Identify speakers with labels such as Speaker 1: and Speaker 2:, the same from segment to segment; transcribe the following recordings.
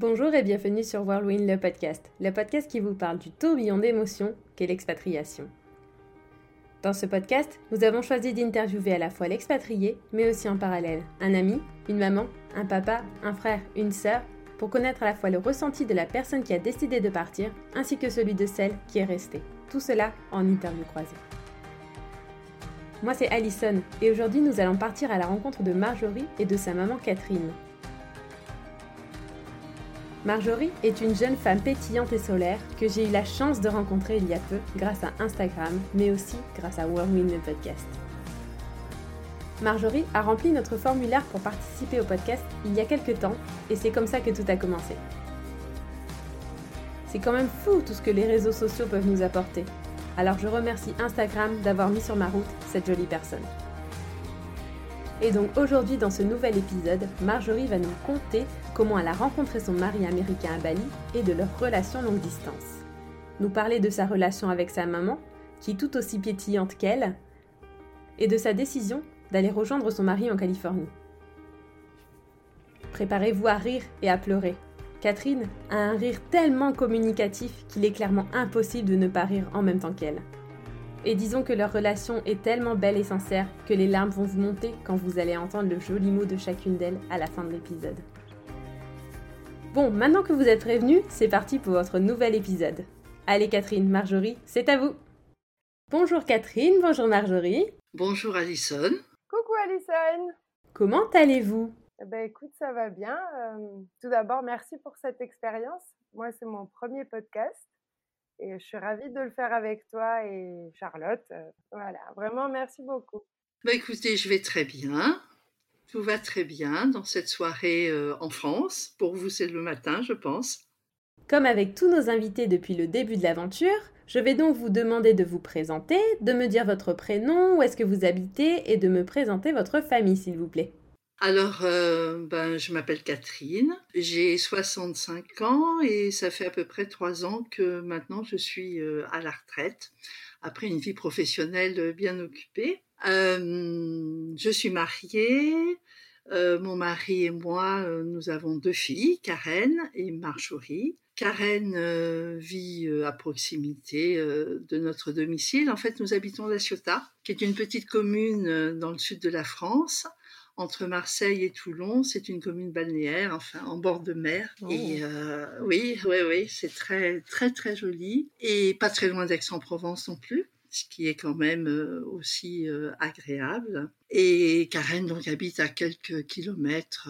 Speaker 1: Bonjour et bienvenue sur Whirlwind le podcast, le podcast qui vous parle du tourbillon d'émotions qu'est l'expatriation. Dans ce podcast, nous avons choisi d'interviewer à la fois l'expatrié, mais aussi en parallèle un ami, une maman, un papa, un frère, une sœur, pour connaître à la fois le ressenti de la personne qui a décidé de partir, ainsi que celui de celle qui est restée. Tout cela en interview croisée. Moi c'est Alison, et aujourd'hui nous allons partir à la rencontre de Marjorie et de sa maman Catherine, Marjorie est une jeune femme pétillante et solaire que j'ai eu la chance de rencontrer il y a peu grâce à Instagram, mais aussi grâce à Whirlwind le podcast. Marjorie a rempli notre formulaire pour participer au podcast il y a quelques temps et c'est comme ça que tout a commencé. C'est quand même fou tout ce que les réseaux sociaux peuvent nous apporter. Alors je remercie Instagram d'avoir mis sur ma route cette jolie personne. Et donc aujourd'hui dans ce nouvel épisode, Marjorie va nous conter comment elle a rencontré son mari américain à Bali et de leur relation longue distance. Nous parler de sa relation avec sa maman, qui est tout aussi pétillante qu'elle, et de sa décision d'aller rejoindre son mari en Californie. Préparez-vous à rire et à pleurer. Catherine a un rire tellement communicatif qu'il est clairement impossible de ne pas rire en même temps qu'elle. Et disons que leur relation est tellement belle et sincère que les larmes vont vous monter quand vous allez entendre le joli mot de chacune d'elles à la fin de l'épisode. Bon, maintenant que vous êtes prévenus, c'est parti pour votre nouvel épisode. Allez Catherine, Marjorie, c'est à vous. Bonjour Catherine, bonjour Marjorie.
Speaker 2: Bonjour Alison.
Speaker 3: Coucou Alison.
Speaker 1: Comment allez-vous?
Speaker 3: Eh ben, écoute, ça va bien. Euh, tout d'abord, merci pour cette expérience. Moi, c'est mon premier podcast. Et je suis ravie de le faire avec toi et Charlotte. Euh, voilà, vraiment, merci beaucoup.
Speaker 2: Bah écoutez, je vais très bien. Tout va très bien dans cette soirée euh, en France. Pour vous, c'est le matin, je pense.
Speaker 1: Comme avec tous nos invités depuis le début de l'aventure, je vais donc vous demander de vous présenter, de me dire votre prénom, où est-ce que vous habitez et de me présenter votre famille, s'il vous plaît.
Speaker 2: Alors, euh, ben, je m'appelle Catherine, j'ai 65 ans et ça fait à peu près trois ans que maintenant je suis euh, à la retraite, après une vie professionnelle bien occupée. Euh, je suis mariée, mon mari et moi, nous avons deux filles, Karen et Marjorie. Karen vit à proximité de notre domicile. En fait, nous habitons La Ciotat, qui est une petite commune dans le sud de la France entre Marseille et Toulon. C'est une commune balnéaire, enfin en bord de mer. Et oh. euh, oui, oui, oui, c'est très, très, très joli. Et pas très loin d'Aix-en-Provence non plus ce qui est quand même euh, aussi euh, agréable. Et Karen donc habite à quelques kilomètres,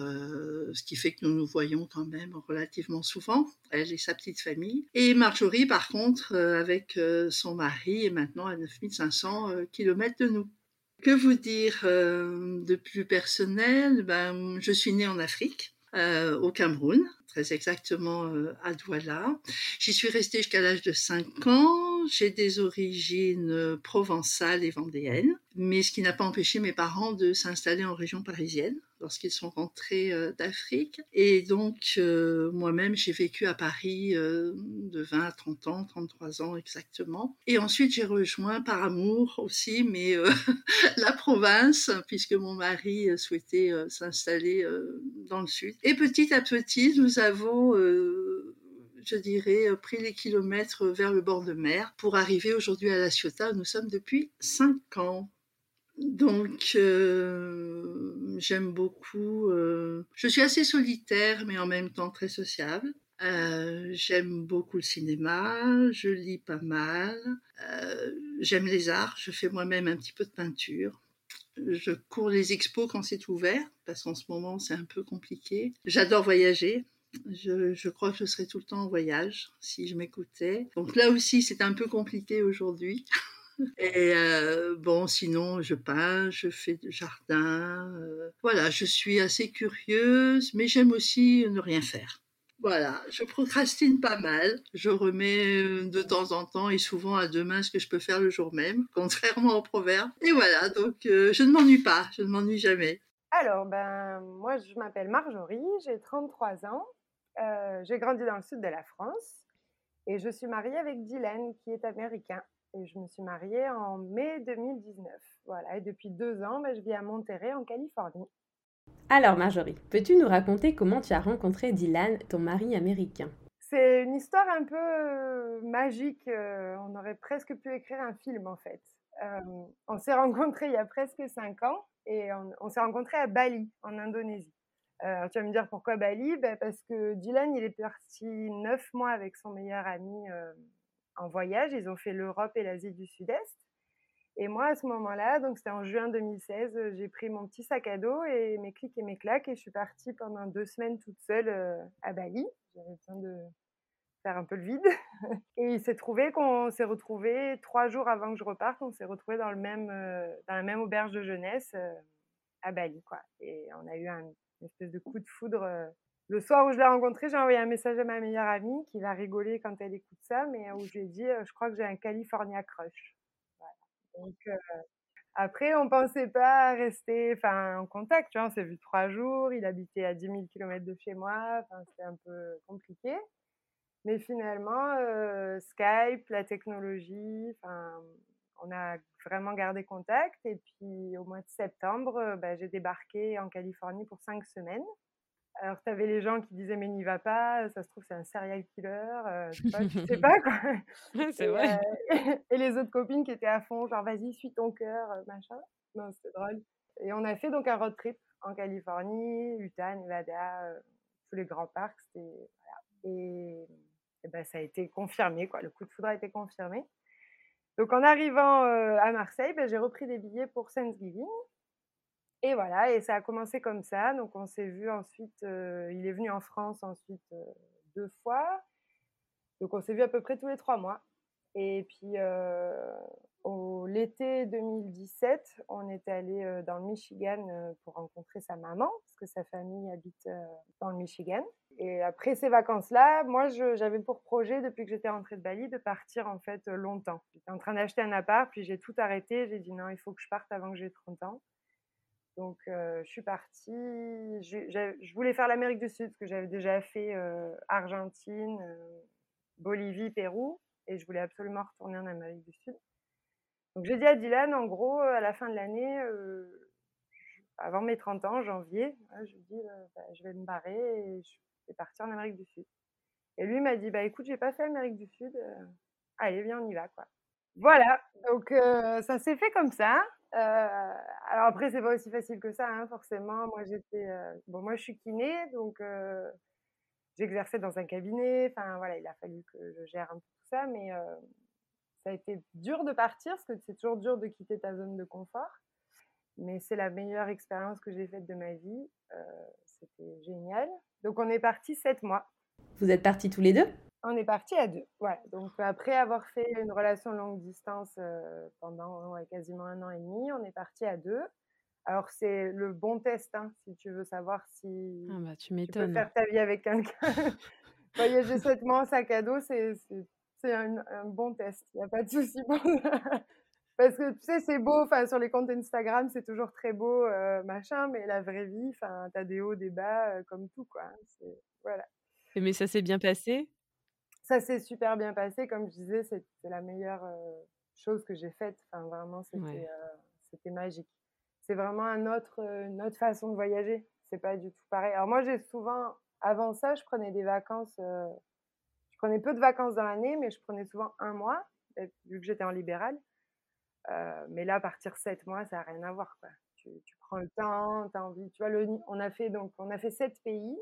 Speaker 2: ce qui fait que nous nous voyons quand même relativement souvent, elle et sa petite famille. Et Marjorie, par contre, avec son mari, est maintenant à 9500 kilomètres de nous. Que vous dire euh, de plus personnel? Ben, Je suis née en Afrique, euh, au Cameroun, très exactement euh, à Douala. J'y suis restée jusqu'à l'âge de 5 ans. J'ai des origines provençales et vendéennes, mais ce qui n'a pas empêché mes parents de s'installer en région parisienne lorsqu'ils sont rentrés euh, d'Afrique. Et donc, euh, moi-même, j'ai vécu à Paris euh, de 20 à 30 ans, 33 ans exactement. Et ensuite, j'ai rejoint par amour aussi, mais la province, puisque mon mari souhaitait s'installer dans le sud. Et petit à petit, nous avons je dirais, pris les kilomètres vers le bord de mer pour arriver aujourd'hui à La Ciotat. Nous sommes depuis 5 ans. Donc, euh, j'aime beaucoup. Euh, je suis assez solitaire, mais en même temps très sociable. Euh, j'aime beaucoup le cinéma, je lis pas mal. j'aime les arts, je fais moi-même un petit peu de peinture. Je cours les expos quand c'est ouvert, parce qu'en ce moment c'est un peu compliqué. J'adore voyager. Je, crois que je serais tout le temps en voyage si je m'écoutais. Donc là aussi, c'est un peu compliqué aujourd'hui. Et euh, bon, sinon, je peins, je fais du jardin. Euh, voilà, je suis assez curieuse, mais j'aime aussi ne rien faire. Voilà, je procrastine pas mal. Je remets euh, de temps en temps et souvent à demain ce que je peux faire le jour même, contrairement au proverbe. Et voilà, donc je ne m'ennuie pas, je ne m'ennuie jamais.
Speaker 3: Alors, ben, moi, je m'appelle Marjorie, j'ai 33 ans. J'ai grandi dans le sud de la France et je suis mariée avec Dylan, qui est américain. Et je me suis mariée en mai 2019. Voilà, et depuis deux ans, ben, je vis à Monterrey, en Californie.
Speaker 1: Alors Marjorie, peux-tu nous raconter comment tu as rencontré Dylan, ton mari américain?
Speaker 3: C'est une histoire un peu euh, magique. euh, on aurait presque pu écrire un film en fait. Euh, on s'est rencontrés il y a presque cinq ans et on, on s'est rencontrés à Bali, en Indonésie. Euh, tu vas me dire pourquoi Bali? Ben, Parce que Dylan, il est parti neuf mois avec son meilleur ami euh, en voyage. Ils ont fait l'Europe et l'Asie du Sud-Est. Et moi, à ce moment-là, donc c'était en juin 2016, euh, j'ai pris mon petit sac à dos et mes clics et mes claques et je suis partie pendant deux semaines toute seule à Bali. J'avais besoin de faire un peu le vide. Et il s'est trouvé qu'on s'est retrouvés trois jours avant que je reparte, on s'est retrouvés dans, le dans la même auberge de jeunesse à Bali. Quoi. Et on a eu un, une espèce de coup de foudre. euh. Le soir où je l'ai rencontré, j'ai envoyé un message à ma meilleure amie qui va rigoler quand elle écoute ça, mais où je lui ai dit euh, Je crois que j'ai un California crush. Euh, après, on pensait pas rester en contact. Tu vois, on s'est vu trois jours. Il habitait à 10 000 km de chez moi. C'était un peu compliqué. Mais finalement, euh, Skype, la technologie, on a vraiment gardé contact. Et puis, au mois de septembre, euh, bah, j'ai débarqué en Californie pour cinq semaines. Alors, tu avais les gens qui disaient, mais n'y va pas, ça se trouve, c'est un serial killer, euh, tu, vois, tu sais pas quoi.
Speaker 1: C'est
Speaker 3: Et,
Speaker 1: vrai.
Speaker 3: euh, et les autres copines qui étaient à fond, genre, vas-y, suis ton cœur, machin. Non, c'était drôle. Et on a fait donc un road trip en Californie, Utah, Nevada, euh, tous les grands parcs. Voilà. Et, et ben, ça a été confirmé, quoi. Le coup de foudre a été confirmé. Donc, en arrivant à Marseille, ben, j'ai repris des billets pour Thanksgiving. Et voilà, et ça a commencé comme ça. Donc, on s'est vu ensuite. il est venu en France ensuite deux fois. Donc, on s'est vu à peu près tous les trois mois. Et puis, au l'été 2017, on est allé euh, dans le Michigan euh, pour rencontrer sa maman, parce que sa famille habite euh, dans le Michigan. Et après ces vacances-là, moi, j'avais pour projet, depuis que j'étais rentrée de Bali, de partir en fait longtemps. J'étais en train d'acheter un appart, puis j'ai tout arrêté. J'ai dit non, il faut que je parte avant que j'ai 30 ans. Donc, je suis partie. Je, voulais faire l'Amérique du Sud, parce que j'avais déjà fait Argentine, Bolivie, Pérou, et je voulais absolument retourner en Amérique du Sud. Donc, j'ai dit à Dylan, en gros, à la fin de l'année, euh, avant mes 30 ans, janvier, hein, je lui dis, euh, bah, je vais me barrer et je vais partir en Amérique du Sud. Et lui m'a dit, bah écoute, j'ai pas fait l'Amérique du Sud, allez, viens, on y va, quoi. Voilà, donc ça s'est fait comme ça. Alors après, c'est pas aussi facile que ça, hein, forcément. Moi, j'étais, bon, moi, je suis kiné, donc j'exerçais dans un cabinet. Enfin, voilà, il a fallu que je gère un peu tout ça, mais ça a été dur de partir, parce que c'est toujours dur de quitter ta zone de confort. Mais c'est la meilleure expérience que j'ai faite de ma vie. Euh, C'était génial. Donc, on est parti sept mois.
Speaker 1: Vous êtes partis tous les deux?
Speaker 3: On est parti à deux. Ouais. Donc après avoir fait une relation longue distance euh, pendant ouais, quasiment un an et demi, on est parti à deux. Alors c'est le bon test hein, si tu veux savoir si
Speaker 1: Ah bah tu
Speaker 3: tu peux faire ta vie avec quelqu'un. Voyager sept mois en sac à dos, c'est c'est- un, un bon test. Il n'y a pas de souci pour. Parce que tu sais, c'est beau, enfin, sur les comptes Instagram, c'est toujours très beau, euh, machin, mais la vraie vie, enfin, t'as des hauts, des bas, euh, comme tout, quoi. hein. Voilà.
Speaker 1: Mais ça s'est bien passé?
Speaker 3: Ça s'est super bien passé. Comme je disais, c'est la meilleure euh, chose que j'ai faite. Enfin, vraiment, c'était
Speaker 1: Ouais.
Speaker 3: c'était magique. C'est vraiment un autre, une autre façon de voyager. C'est pas du tout pareil. Alors moi, j'ai souvent, avant ça, je prenais des vacances. Prenais peu de vacances dans l'année, mais je prenais souvent un mois, vu que j'étais en libéral. Euh, mais là, partir sept mois, ça n'a rien à voir. Quoi. Tu, prends le temps, tu as envie. Tu vois, on a fait donc, on a fait sept pays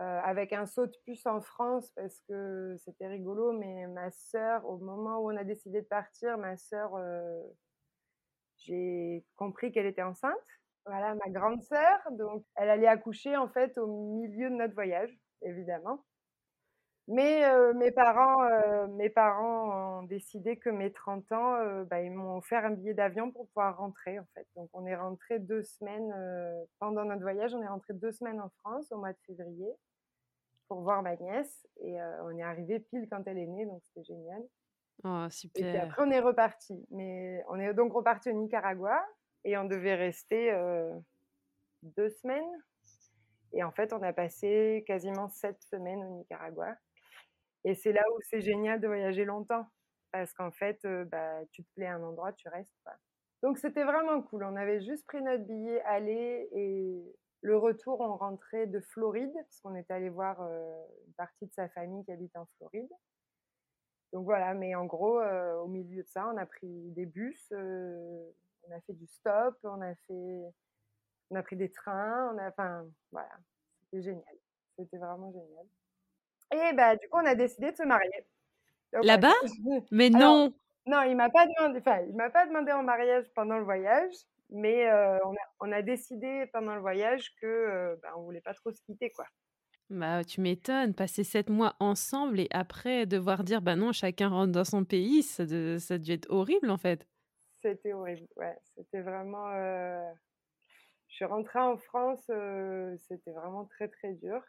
Speaker 3: euh, avec un saut de puce en France parce que c'était rigolo. Mais ma sœur, au moment où on a décidé de partir, ma sœur, euh, j'ai compris qu'elle était enceinte. Voilà, ma grande sœur. Donc, elle allait accoucher en fait au milieu de notre voyage, évidemment. Mais euh, mes parents, euh, mes parents ont décidé que mes 30 ans, euh, bah, ils m'ont offert un billet d'avion pour pouvoir rentrer en fait. Donc on est rentré deux semaines pendant notre voyage, on est rentré deux semaines en France au mois de février pour voir ma nièce et on est arrivé pile quand elle est née, donc c'était génial.
Speaker 1: Oh,
Speaker 3: Et puis
Speaker 1: super.
Speaker 3: après on est reparti, mais on est donc reparti au Nicaragua et on devait rester deux semaines. Et en fait, on a passé quasiment sept semaines au Nicaragua. Et c'est là où c'est génial de voyager longtemps. Parce qu'en fait, euh, bah, tu te plais à un endroit, tu restes. Quoi. Donc c'était vraiment cool. On avait juste pris notre billet aller et Le retour, on rentrait de Floride, parce qu'on était allé voir une partie de sa famille qui habite en Floride. Donc voilà, mais en gros, au milieu de ça, on a pris des bus, on a fait du stop, on a fait, on a pris des trains, on a, enfin, voilà, c'était génial. C'était vraiment génial. Et bah, du coup, on a décidé de se marier.
Speaker 1: Là-bas? Mais non
Speaker 3: Non, il m'a pas demandé, enfin, il m'a pas demandé en mariage pendant le voyage, mais on, a, on, a, décidé pendant le voyage que bah, on voulait pas trop se quitter, quoi.
Speaker 1: Bah, tu m'étonnes, passer sept mois ensemble et après devoir dire bah non, chacun rentre dans son pays, ça, ça a dû être horrible en fait.
Speaker 3: C'était horrible, ouais. C'était vraiment. Je suis rentrée en France, c'était vraiment très très dur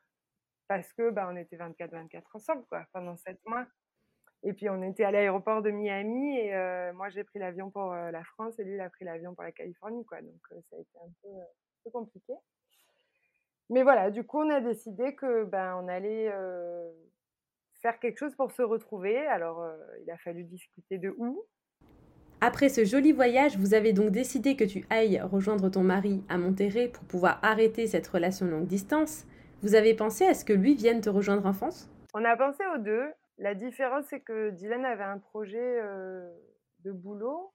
Speaker 3: parce que bah, on était 24-24 ensemble quoi, pendant sept mois. Et puis on était à l'aéroport de Miami et euh, moi j'ai pris l'avion pour euh, la France et lui il a pris l'avion pour la Californie quoi. Donc euh, ça a été un peu, compliqué. Mais voilà, du coup on a décidé que ben on allait faire quelque chose pour se retrouver. Alors il a fallu discuter de où.
Speaker 1: Après ce joli voyage, vous avez donc décidé que tu ailles rejoindre ton mari à Monterrey pour pouvoir arrêter cette relation longue distance. Vous avez pensé à ce que lui vienne te rejoindre en France?
Speaker 3: On a pensé aux deux. La différence, c'est que Dylan avait un projet de boulot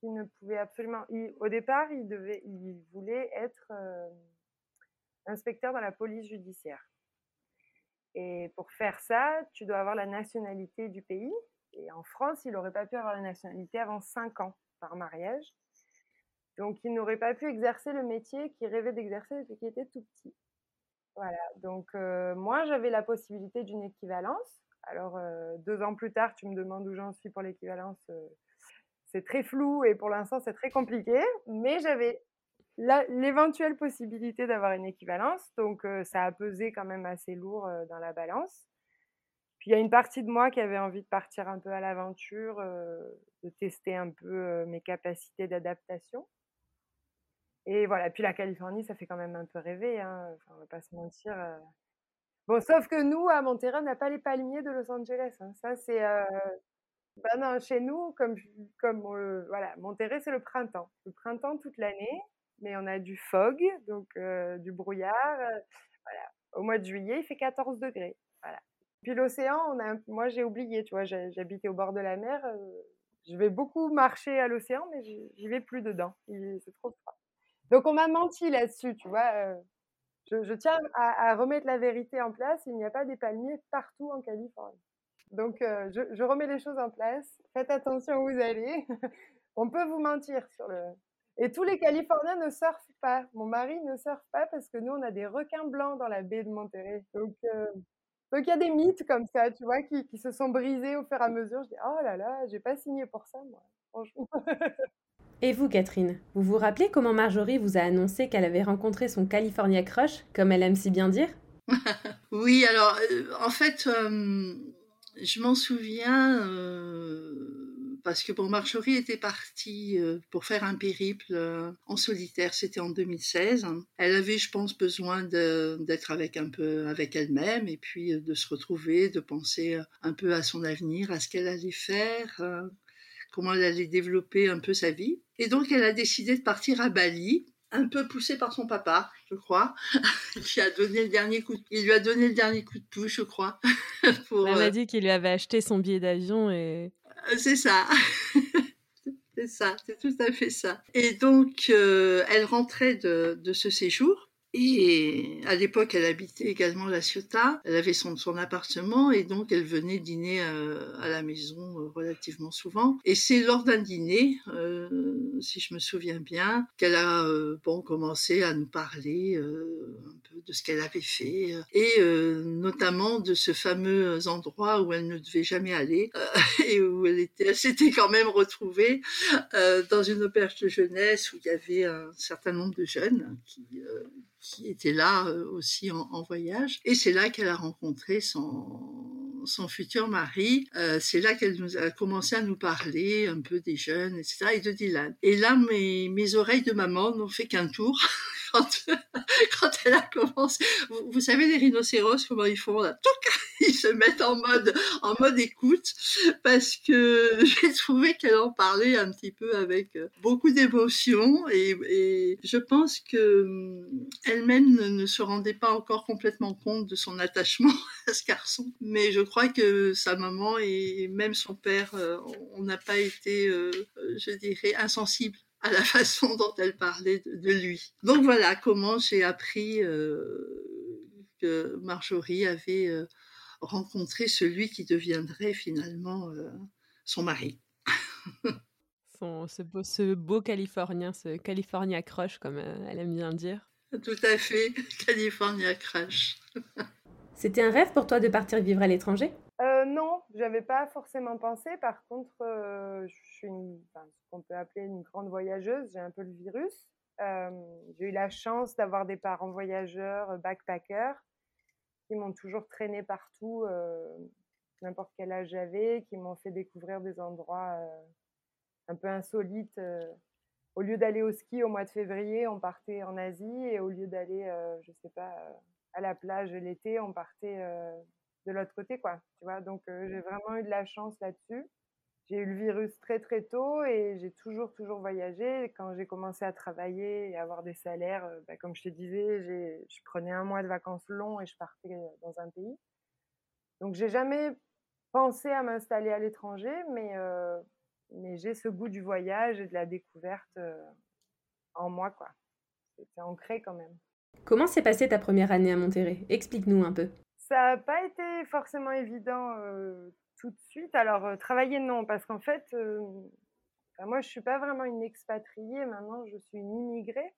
Speaker 3: qui ne pouvait absolument. au départ, il, devait, il voulait être inspecteur dans la police judiciaire. Et pour faire ça, tu dois avoir la nationalité du pays. Et en France, il n'aurait pas pu avoir la nationalité avant 5 ans par mariage. Donc, il n'aurait pas pu exercer le métier qu'il rêvait d'exercer depuis qu'il était tout petit. Voilà. Donc, moi, j'avais la possibilité d'une équivalence alors, euh, deux ans plus tard, tu me demandes où j'en suis pour l'équivalence. Euh, c'est très flou et pour l'instant, c'est très compliqué. Mais j'avais l'éventuelle possibilité d'avoir une équivalence. Donc, euh, ça a pesé quand même assez lourd dans la balance. Puis, il y a une partie de moi qui avait envie de partir un peu à l'aventure, de tester un peu mes capacités d'adaptation. Et voilà, puis la Californie, ça fait quand même un peu rêver, hein. enfin, on va pas se mentir. Bon, sauf que nous, à Monterrey, on n'a pas les palmiers de Los Angeles. Hein. Ça, c'est. Euh... Ben non, chez nous, comme, comme euh, voilà, Monterrey, c'est le printemps. Le printemps toute l'année, mais on a du fog, donc euh, du brouillard. Euh, voilà. Au mois de juillet, il fait 14 degrés. Voilà. Puis l'océan, on a, moi, j'ai oublié, tu vois, j'habitais au bord de la mer. je vais beaucoup marcher à l'océan, mais j'y vais plus dedans. C'est trop froid. Donc, on m'a menti là-dessus, tu vois je, tiens à, remettre la vérité en place. Il n'y a pas des palmiers partout en Californie. Donc, euh, je, remets les choses en place. Faites attention où vous allez. On peut vous mentir sur le. Et tous les Californiens ne surfent pas. Mon mari ne surfe pas parce que nous, on a des requins blancs dans la baie de Monterrey. Donc, euh, donc il y a des mythes comme ça, tu vois, qui, qui, se sont brisés au fur et à mesure. Je dis, oh là là, j'ai pas signé pour ça, moi. Franchement.
Speaker 1: Et vous, Catherine, vous vous rappelez comment Marjorie vous a annoncé qu'elle avait rencontré son California Crush, comme elle aime si bien dire?
Speaker 2: Oui, alors, euh, en fait, euh, je m'en souviens euh, parce que bon, Marjorie était partie pour faire un périple en solitaire, c'était en 2016. Elle avait, je pense, besoin d'être avec un peu avec elle-même et puis de se retrouver, de penser un peu à son avenir, à ce qu'elle allait faire comment elle allait développer un peu sa vie. Et donc, elle a décidé de partir à Bali, un peu poussée par son papa, je crois, qui a donné le dernier coup. Il lui a donné le dernier coup de pouce, je crois.
Speaker 1: pour, elle m'a euh, dit qu'il lui avait acheté son billet d'avion et.
Speaker 2: Euh, c'est ça. c'est ça, c'est tout à fait ça. Et donc, euh, elle rentrait de, de ce séjour et à l'époque, elle habitait également La Ciotat. Elle avait son, appartement et donc elle venait dîner euh, à, la maison euh, relativement souvent. Et c'est lors d'un dîner, euh, si je me souviens bien, qu'elle a commencé à nous parler un peu de ce qu'elle avait fait et notamment de ce fameux endroit où elle ne devait jamais aller et où elle était, elle s'était quand même retrouvée dans une auberge de jeunesse où il y avait un certain nombre de jeunes qui qui était là euh, aussi en, voyage. Et c'est là qu'elle a rencontré son, son futur mari. Euh, c'est là qu'elle nous a commencé à nous parler un peu des jeunes, etc. et de Dylan. Et là, mes, mes oreilles de maman n'ont fait qu'un tour. Quand, elle a commencé, vous, savez les rhinocéros comment ils font là, ils se mettent en mode, en mode écoute, parce que j'ai trouvé qu'elle en parlait un petit peu avec euh, beaucoup d'émotion et, je pense que hum, elle-même ne, ne, se rendait pas encore complètement compte de son attachement à ce garçon. Mais je crois que sa maman et même son père, euh, on n'a pas été, euh, je dirais, insensibles à la façon dont elle parlait de, lui. Donc voilà comment j'ai appris que Marjorie avait rencontrer celui qui deviendrait finalement euh, son mari.
Speaker 1: son, ce, beau, ce beau Californien, ce California Crush, comme euh, elle aime bien dire.
Speaker 2: Tout à fait, California Crush.
Speaker 1: C'était un rêve pour toi de partir vivre à l'étranger?
Speaker 3: Euh, Non, j'avais pas forcément pensé. Par contre, euh, je suis ce qu'on peut appeler une grande voyageuse. J'ai un peu le virus. j'ai eu la chance d'avoir des parents voyageurs, backpackers qui m'ont toujours traîné partout, euh, n'importe quel âge j'avais, qui m'ont fait découvrir des endroits euh, un peu insolites. Euh. au lieu d'aller au ski au mois de février, on partait en Asie, et au lieu d'aller, je sais pas, à la plage l'été, on partait de l'autre côté, quoi. Tu vois, donc j'ai vraiment eu de la chance là-dessus j'ai eu le virus très très tôt et j'ai toujours toujours voyagé. Quand j'ai commencé à travailler et avoir des salaires, euh, bah, comme je te disais, je prenais un mois de vacances longs et je partais euh, dans un pays. Donc j'ai jamais pensé à m'installer à l'étranger, mais euh, mais j'ai ce goût du voyage et de la découverte en moi quoi. C'est ancré quand même.
Speaker 1: Comment s'est passée ta première année à Monterrey? Explique-nous un peu.
Speaker 3: Ça n'a pas été forcément évident tout de suite. Alors, euh, travailler, non, parce qu'en fait, euh, moi, je suis pas vraiment une expatriée. Maintenant, je suis une immigrée.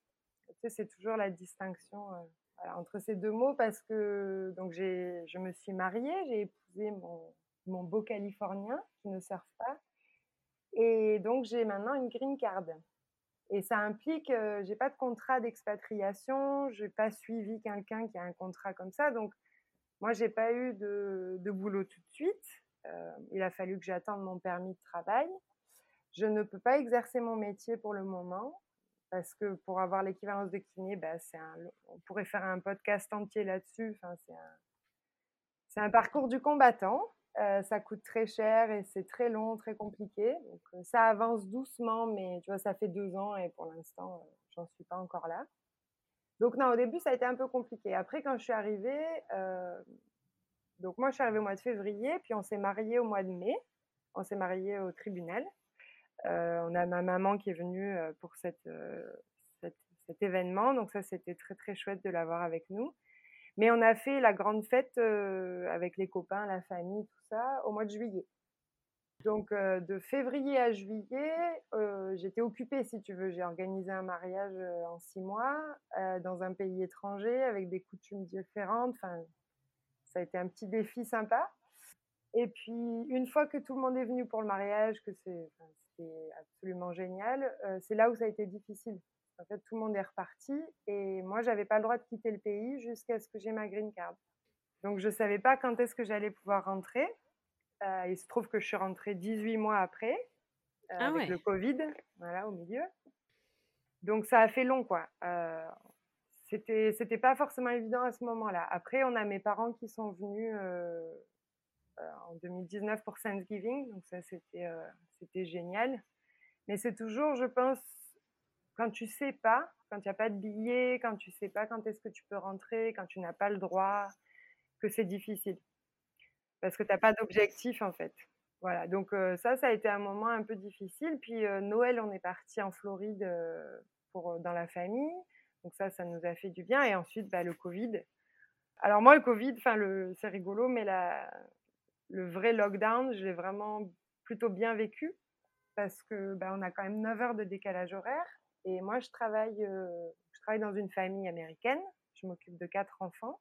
Speaker 3: C'est toujours la distinction euh, entre ces deux mots parce que donc je me suis mariée, j'ai épousé mon, mon beau Californien qui ne surfe pas. Et donc, j'ai maintenant une green card. Et ça implique, euh, j'ai pas de contrat d'expatriation, j'ai pas suivi quelqu'un qui a un contrat comme ça. Donc, moi, j'ai pas eu de, boulot tout de suite. Euh, il a fallu que j'attende mon permis de travail. Je ne peux pas exercer mon métier pour le moment parce que pour avoir l'équivalence de kiné, bah, c'est on pourrait faire un podcast entier là-dessus. Enfin, c'est un parcours du combattant. Euh, ça coûte très cher et c'est très long, très compliqué. Donc, euh, ça avance doucement, mais tu vois, ça fait deux ans et pour l'instant, euh, j'en suis pas encore là. Donc non, au début, ça a été un peu compliqué. Après, quand je suis arrivée, euh, donc moi, je suis arrivée au mois de février, puis on s'est marié au mois de mai. On s'est marié au tribunal. On a ma maman qui est venue pour cette, cet événement, donc ça c'était très très chouette de l'avoir avec nous. Mais on a fait la grande fête euh, avec les copains, la famille, tout ça, au mois de juillet. Donc euh, de février à juillet, euh, j'étais occupée si tu veux. J'ai organisé un mariage en six mois dans un pays étranger avec des coutumes différentes. Enfin, ça a été un petit défi sympa. Et puis, une fois que tout le monde est venu pour le mariage, que c'est absolument génial, c'est là où ça a été difficile. En fait, tout le monde est reparti et moi, j'avais pas le droit de quitter le pays jusqu'à ce que j'ai ma green card. Donc, je savais pas quand est-ce que j'allais pouvoir rentrer. Euh, il se trouve que je suis rentrée 18 mois après, euh, ah avec ouais. le Covid, voilà, au milieu. Donc, ça a fait long, quoi. Euh, c'était c'était pas forcément évident à ce moment-là. Après, on a mes parents qui sont venus euh, euh, en 2019 pour Thanksgiving, donc ça c'était c'était génial. Mais c'est toujours, je pense, quand tu sais pas, quand il n'y a pas de billet, quand tu sais pas quand est-ce que tu peux rentrer, quand tu n'as pas le droit, que c'est difficile. Parce que tu n'as pas d'objectif en fait. Voilà, donc euh, ça, ça a été un moment un peu difficile. Puis euh, Noël, on est parti en Floride euh, pour, dans la famille. Donc ça, ça nous a fait du bien. Et ensuite, bah, le Covid. Alors moi, le Covid, c'est rigolo, mais le vrai lockdown, je l'ai vraiment plutôt bien vécu parce que bah, on a quand même 9 heures de décalage horaire. Et moi, je travaille, euh, je travaille dans une famille américaine. Je m'occupe de quatre enfants.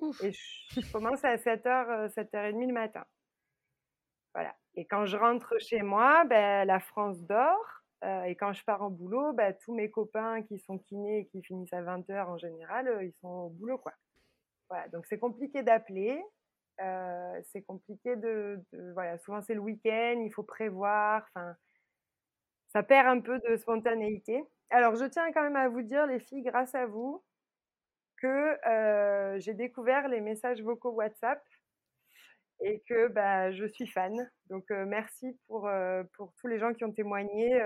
Speaker 3: Ouf. Et je, je, commence à 7h, 7h30 le matin. Voilà. Et quand je rentre chez moi, ben, la France dort. Euh, et quand je pars en boulot, bah, tous mes copains qui sont kinés et qui finissent à 20h en général, euh, ils sont au boulot. Quoi. Voilà, donc c'est compliqué d'appeler. Euh, c'est compliqué de, de, Voilà, souvent c'est le week-end, il faut prévoir. Enfin, ça perd un peu de spontanéité. Alors, je tiens quand même à vous dire, les filles, grâce à vous, que euh, j'ai découvert les messages vocaux WhatsApp et que bah, je suis fan. Donc merci pour, pour tous les gens qui ont témoigné.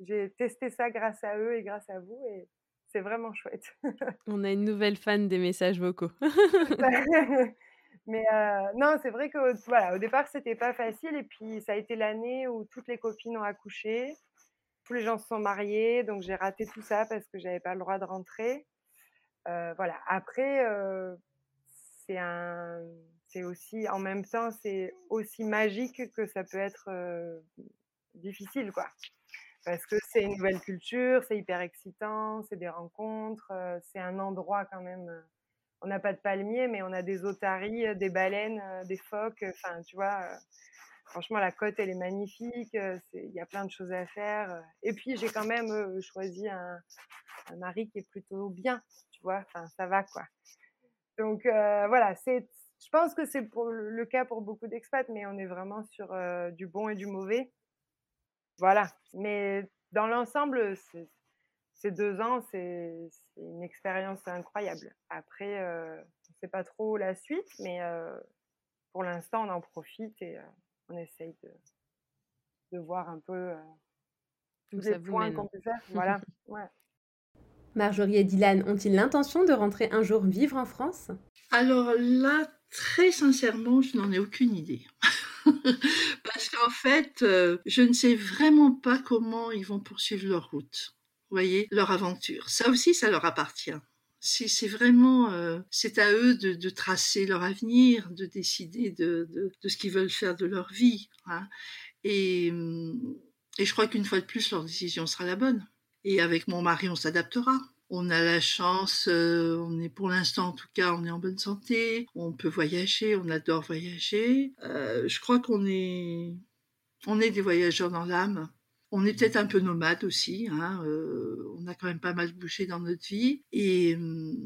Speaker 3: J'ai testé ça grâce à eux et grâce à vous et c'est vraiment chouette.
Speaker 1: On a une nouvelle fan des messages vocaux.
Speaker 3: Mais non, c'est vrai que voilà, au départ, c'était pas facile. Et puis, ça a été l'année où toutes les copines ont accouché. Tous les gens se sont mariés. Donc, j'ai raté tout ça parce que j'avais pas le droit de rentrer. voilà. Après, c'est un. C'est aussi, en même temps, c'est aussi magique que ça peut être difficile, quoi parce que c'est une nouvelle culture, c'est hyper excitant, c'est des rencontres, c'est un endroit quand même. On n'a pas de palmiers, mais on a des otaries, des baleines, des phoques. Enfin, tu vois, franchement, la côte, elle est magnifique. Il y a plein de choses à faire. Et puis, j'ai quand même choisi un, mari qui est plutôt bien, tu vois. Enfin, ça va, quoi. Donc, voilà, c'est. Je pense que c'est le cas pour beaucoup d'expats, mais on est vraiment sur du bon et du mauvais. Voilà. Mais dans l'ensemble, ces deux ans, c'est une expérience incroyable. Après, euh, on ne sait pas trop la suite, mais euh, pour l'instant, on en profite et euh, on essaye de, de, voir un peu tous les points qu'on peut faire. Voilà.
Speaker 1: Marjorie et Dylan ont-ils l'intention de rentrer un jour vivre en France?
Speaker 2: Alors là, très sincèrement, je n'en ai aucune idée. Parce qu'en fait, euh, je ne sais vraiment pas comment ils vont poursuivre leur route. Voyez, leur aventure. Ça aussi, ça leur appartient. C'est vraiment, euh, c'est à eux de, tracer leur avenir, de décider de, ce qu'ils veulent faire de leur vie. Hein. Et, et je crois qu'une fois de plus, leur décision sera la bonne. Et avec mon mari, on s'adaptera on a la chance, euh, on est pour l'instant en tout cas, on est en bonne santé, on peut voyager, on adore voyager. Euh, je crois qu'on est, on est des voyageurs dans l'âme. On est peut-être un peu nomades aussi. Hein, euh, on a quand même pas mal bougé dans notre vie et hum,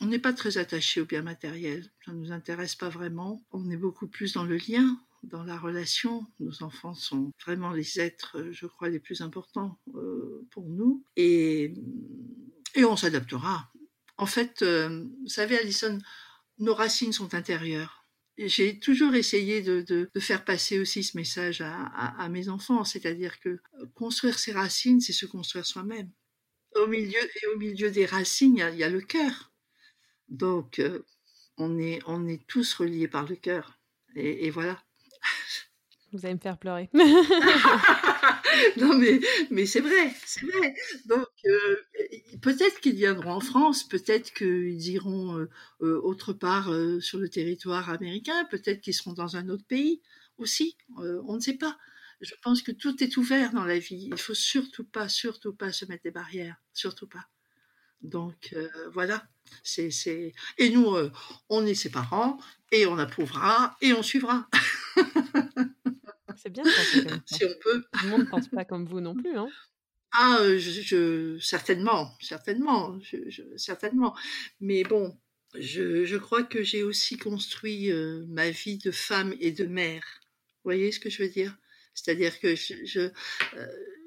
Speaker 2: on n'est pas très attaché au bien matériel. Ça ne nous intéresse pas vraiment. On est beaucoup plus dans le lien, dans la relation. Nos enfants sont vraiment les êtres, je crois, les plus importants pour nous. Et hum, et on s'adaptera. En fait, euh, vous savez, Alison, nos racines sont intérieures. J'ai toujours essayé de, faire passer aussi ce message à, mes enfants, c'est-à-dire que euh, construire ses racines, c'est se construire soi-même. Au milieu et au milieu des racines, il y a, le cœur. Donc, euh, on est tous reliés par le cœur. Et voilà.
Speaker 1: Vous allez me faire pleurer.
Speaker 2: non, mais, mais c'est vrai, c'est vrai. Donc, euh, peut-être qu'ils viendront en France, peut-être qu'ils iront euh, euh, autre part sur le territoire américain, peut-être qu'ils seront dans un autre pays aussi. on ne sait pas. Je pense que tout est ouvert dans la vie. Il faut surtout pas, surtout pas se mettre des barrières, surtout pas. Donc voilà, c'est c'est et nous on est ses parents et on approuvera et on suivra.
Speaker 1: C'est bien de penser comme
Speaker 2: ça. si on peut.
Speaker 1: Tout le monde ne pense pas comme vous non plus, hein
Speaker 2: Ah, euh, je, certainement, certainement, certainement. Mais bon, je, je crois que j'ai aussi construit euh, ma vie de femme et de mère. Vous voyez ce que je veux dire? C'est-à-dire que je, je, euh,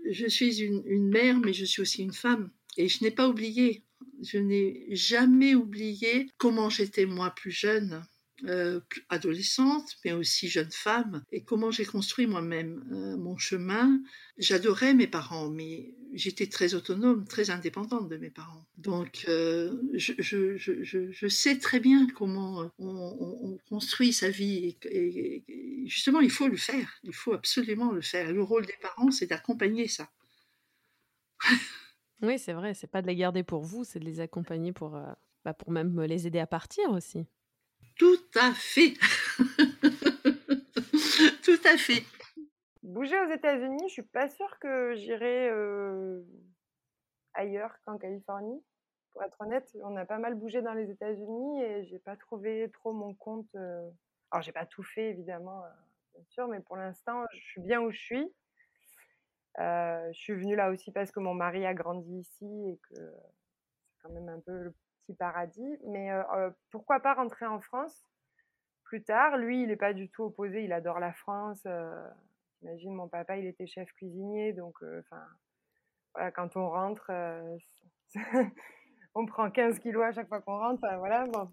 Speaker 2: je suis une, une, mère, mais je suis aussi une femme. Et je n'ai pas oublié, je n'ai jamais oublié comment j'étais moi plus jeune euh, adolescente, mais aussi jeune femme, et comment j'ai construit moi-même euh, mon chemin. J'adorais mes parents, mais j'étais très autonome, très indépendante de mes parents. Donc, euh, je, sais très bien comment on, construit sa vie, et, justement, il faut le faire, il faut absolument le faire. Le rôle des parents, c'est d'accompagner ça.
Speaker 1: oui, c'est vrai, c'est pas de les garder pour vous, c'est de les accompagner pour, bah, pour même les aider à partir aussi.
Speaker 2: Tout à fait. Tout à fait.
Speaker 3: Bouger aux États-Unis, je suis pas sûre que j'irai ailleurs qu'en Californie. Pour être honnête, on a pas mal bougé dans les États-Unis et j'ai pas trouvé trop mon compte. Alors j'ai pas tout fait évidemment, bien sûr, mais pour l'instant, je suis bien où je suis. je suis venue là aussi parce que mon mari a grandi ici et que c'est quand même un peu le paradis. Mais pourquoi pas rentrer en France plus tard? Lui, il n'est pas du tout opposé, il adore la France. J'imagine, mon papa, il était chef cuisinier, donc enfin, voilà, quand on rentre, on prend 15 kilos à chaque fois qu'on rentre. voilà, bon.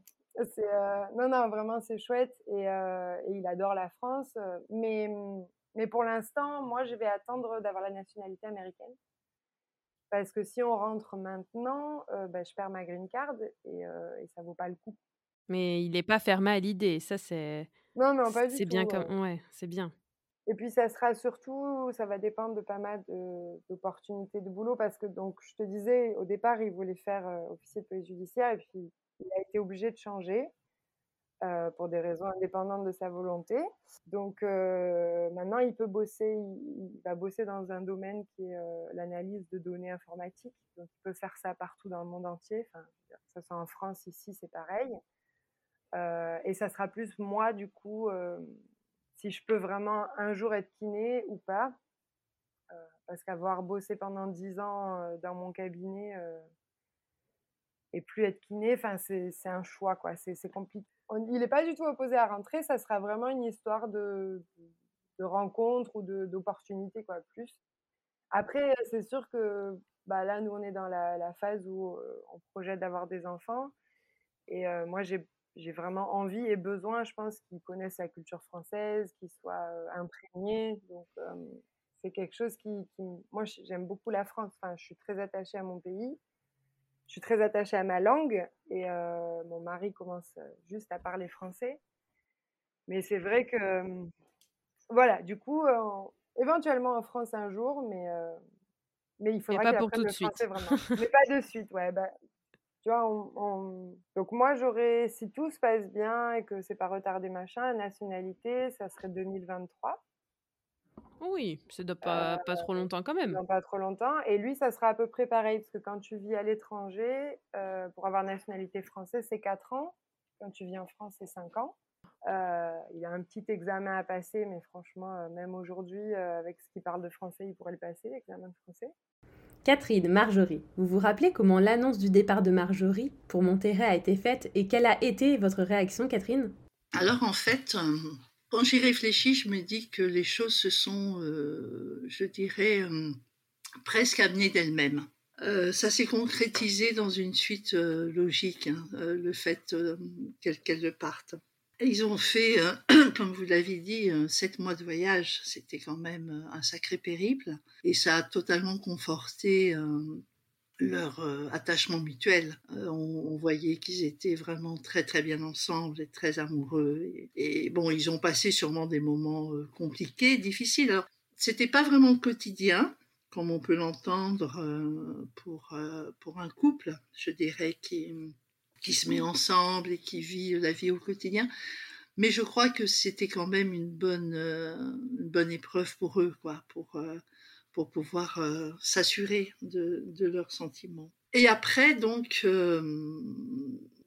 Speaker 3: non, non, vraiment, c'est chouette. Et, et, il adore la France. Mais, mais pour l'instant, moi, je vais attendre d'avoir la nationalité américaine. Parce que si on rentre maintenant, bah, je perds ma green card et, et ça vaut pas le coup.
Speaker 1: Mais il n'est pas fermé à l'idée. Ça, c'est.
Speaker 3: Non, non, pas du
Speaker 1: tout. C'est bien comme. Ouais, c'est bien.
Speaker 3: Et puis, ça sera surtout, ça va dépendre de pas mal d'opportunités de, boulot parce que, donc, je te disais, au départ, il voulait faire officier de police judiciaire et puis il a été obligé de changer pour des raisons indépendantes de sa volonté. Donc, maintenant, il peut bosser, il, va bosser dans un domaine qui est l'analyse de données informatiques. Donc, il peut faire ça partout dans le monde entier. Enfin, que ce soit en France, ici, c'est pareil. et ça sera plus moi, du coup, si je peux vraiment un jour être kiné ou pas. parce qu'avoir bossé pendant dix ans dans mon cabinet et plus être kiné, enfin, c'est un choix, quoi. C'est compliqué. Il n'est pas du tout opposé à rentrer, ça sera vraiment une histoire de, de rencontre ou d'opportunité, quoi, plus. Après, c'est sûr que bah, là, nous, on est dans la, phase où on projette d'avoir des enfants. Et moi, j'ai vraiment envie et besoin, je pense, qu'ils connaissent la culture française, qu'ils soient imprégnés. C'est quelque chose qui, Moi, j'aime beaucoup la France. Enfin, je suis très attachée à mon pays. Je suis très attachée à ma langue. Et mon mari commence juste à parler français. Mais c'est vrai que. Voilà, du coup, éventuellement en France un jour, mais. mais il faudra
Speaker 1: pas pour tout de suite.
Speaker 3: Vraiment. mais pas de suite, ouais. Bah, tu vois, donc moi, j'aurais, si tout se passe bien et que c'est pas retardé, machin, la nationalité, ça serait 2023.
Speaker 1: Oui, c'est pas, pas trop longtemps quand même.
Speaker 3: Pas trop longtemps. Et lui, ça sera à peu près pareil, parce que quand tu vis à l'étranger, pour avoir nationalité française, c'est 4 ans. Quand tu vis en France, c'est 5 ans. il y a un petit examen à passer, mais franchement, même aujourd'hui, avec ce qui parle de français, il pourrait le passer, l'examen de français.
Speaker 1: Catherine, Marjorie, vous vous rappelez comment l'annonce du départ de Marjorie pour Monterrey a été faite et quelle a été votre réaction, Catherine?
Speaker 2: Alors en fait, euh, quand j'y réfléchis, je me dis que les choses se sont, euh, je dirais, euh, presque amenées d'elles-mêmes. ça s'est concrétisé dans une suite logique, hein, le fait qu'elle parte. Ils ont fait, euh, comme vous l'avez dit, euh, sept mois de voyage. C'était quand même euh, un sacré périple. Et ça a totalement conforté leur attachement mutuel. On, voyait qu'ils étaient vraiment très très bien ensemble et très amoureux. Et, bon, ils ont passé sûrement des moments compliqués, difficiles. Alors, c'était pas vraiment quotidien, comme on peut l'entendre pour, pour un couple, je dirais, qui, qui se met ensemble et qui vit la vie au quotidien. Mais je crois que c'était quand même une bonne, euh, une bonne épreuve pour eux, quoi, pour, euh, pour pouvoir euh, s'assurer de, leurs sentiments. Et après, donc,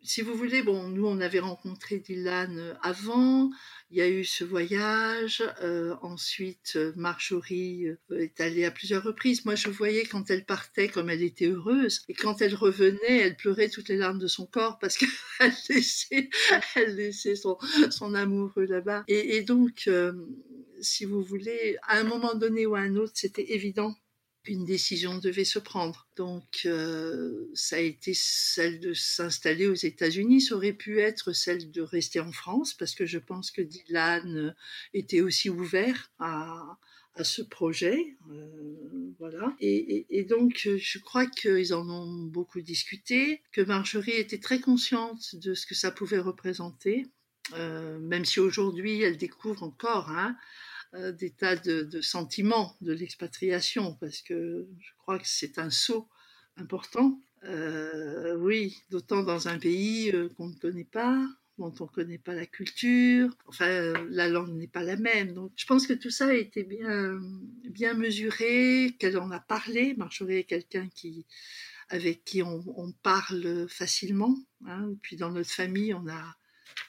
Speaker 2: si vous voulez, bon, nous, on avait rencontré Dylan avant, il y a eu ce voyage. Euh, ensuite, euh, Marjorie euh, est allée à plusieurs reprises. Moi, je voyais quand elle partait comme elle était heureuse. Et quand elle revenait, elle pleurait toutes les larmes de son corps parce qu'elle laissait, elle laissait son, amoureux là-bas. Et, donc, si vous voulez, à un moment donné ou à un autre, c'était évident une décision devait se prendre. Donc, euh, ça a été celle de s'installer aux États-Unis. Ça aurait pu être celle de rester en France, parce que je pense que Dylan était aussi ouvert à, à ce projet. Euh, voilà. Et, donc, je crois qu'ils en ont beaucoup discuté, que Marjorie était très consciente de ce que ça pouvait représenter, euh, même si aujourd'hui, elle découvre encore. Hein, des tas de, sentiments de l'expatriation, parce que je crois que c'est un saut important. Euh, oui, d'autant dans un pays euh, qu'on ne connaît pas, dont on ne connaît pas la culture, enfin la langue n'est pas la même. Donc je pense que tout ça a été bien, bien mesuré, qu'elle en a parlé. Marjorie est quelqu'un qui, avec qui on, parle facilement. Hein. Puis dans notre famille, on a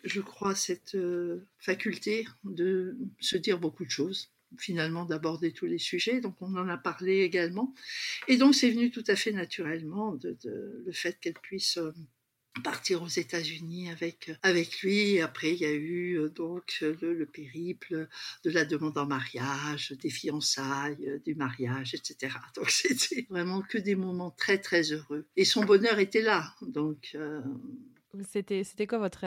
Speaker 2: je crois, cette euh, faculté de se dire beaucoup de choses, finalement d'aborder tous les sujets. Donc on en a parlé également. Et donc c'est venu tout à fait naturellement de, le fait qu'elle puisse euh, partir aux États-Unis avec avec lui. après, il y a eu euh, donc le, périple de la demande en mariage, des fiançailles, du mariage, etc. Donc c'était vraiment que des moments très très heureux. Et son bonheur était là. Donc
Speaker 1: C'était, quoi votre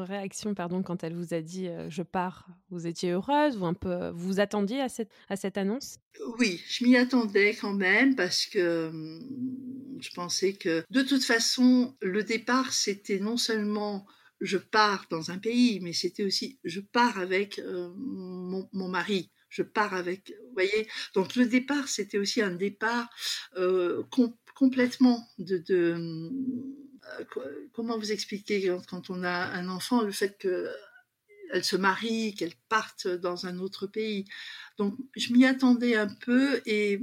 Speaker 1: réaction, quand elle vous a dit je pars Vous étiez heureuse ou un peu vous vous attendiez à cette, annonce?
Speaker 2: Oui, je m'y attendais quand même parce que hum, je pensais que de toute façon, le départ, c'était non seulement je pars dans un pays, mais c'était aussi je pars avec mon, mon, mari. Je pars avec, voyez? Donc le départ, c'était aussi un départ euh, complètement de, euh, comment vous expliquer quand, on a un enfant le fait qu'elle se marie, qu'elle parte dans un autre pays? Donc je m'y attendais un peu et,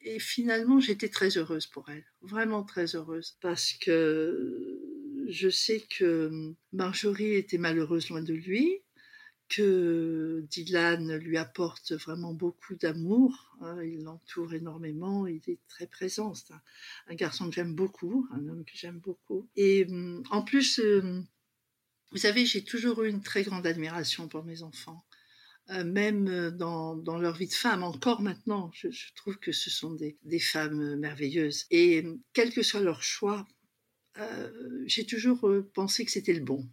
Speaker 2: et finalement j'étais très heureuse pour elle, vraiment très heureuse parce que je sais que Marjorie était malheureuse loin de lui, que Dylan lui apporte vraiment beaucoup d'amour. Hein, il l'entoure énormément, il est très présent. C'est un, garçon que j'aime beaucoup, un homme que j'aime beaucoup. Et hum, en plus, hum, vous savez, j'ai toujours eu une très grande admiration pour mes enfants. Euh, même dans, dans, leur vie de femme, encore maintenant, je, trouve que ce sont des, femmes merveilleuses. Et hum, quel que soit leur choix, euh, j'ai toujours euh, pensé que c'était le bon.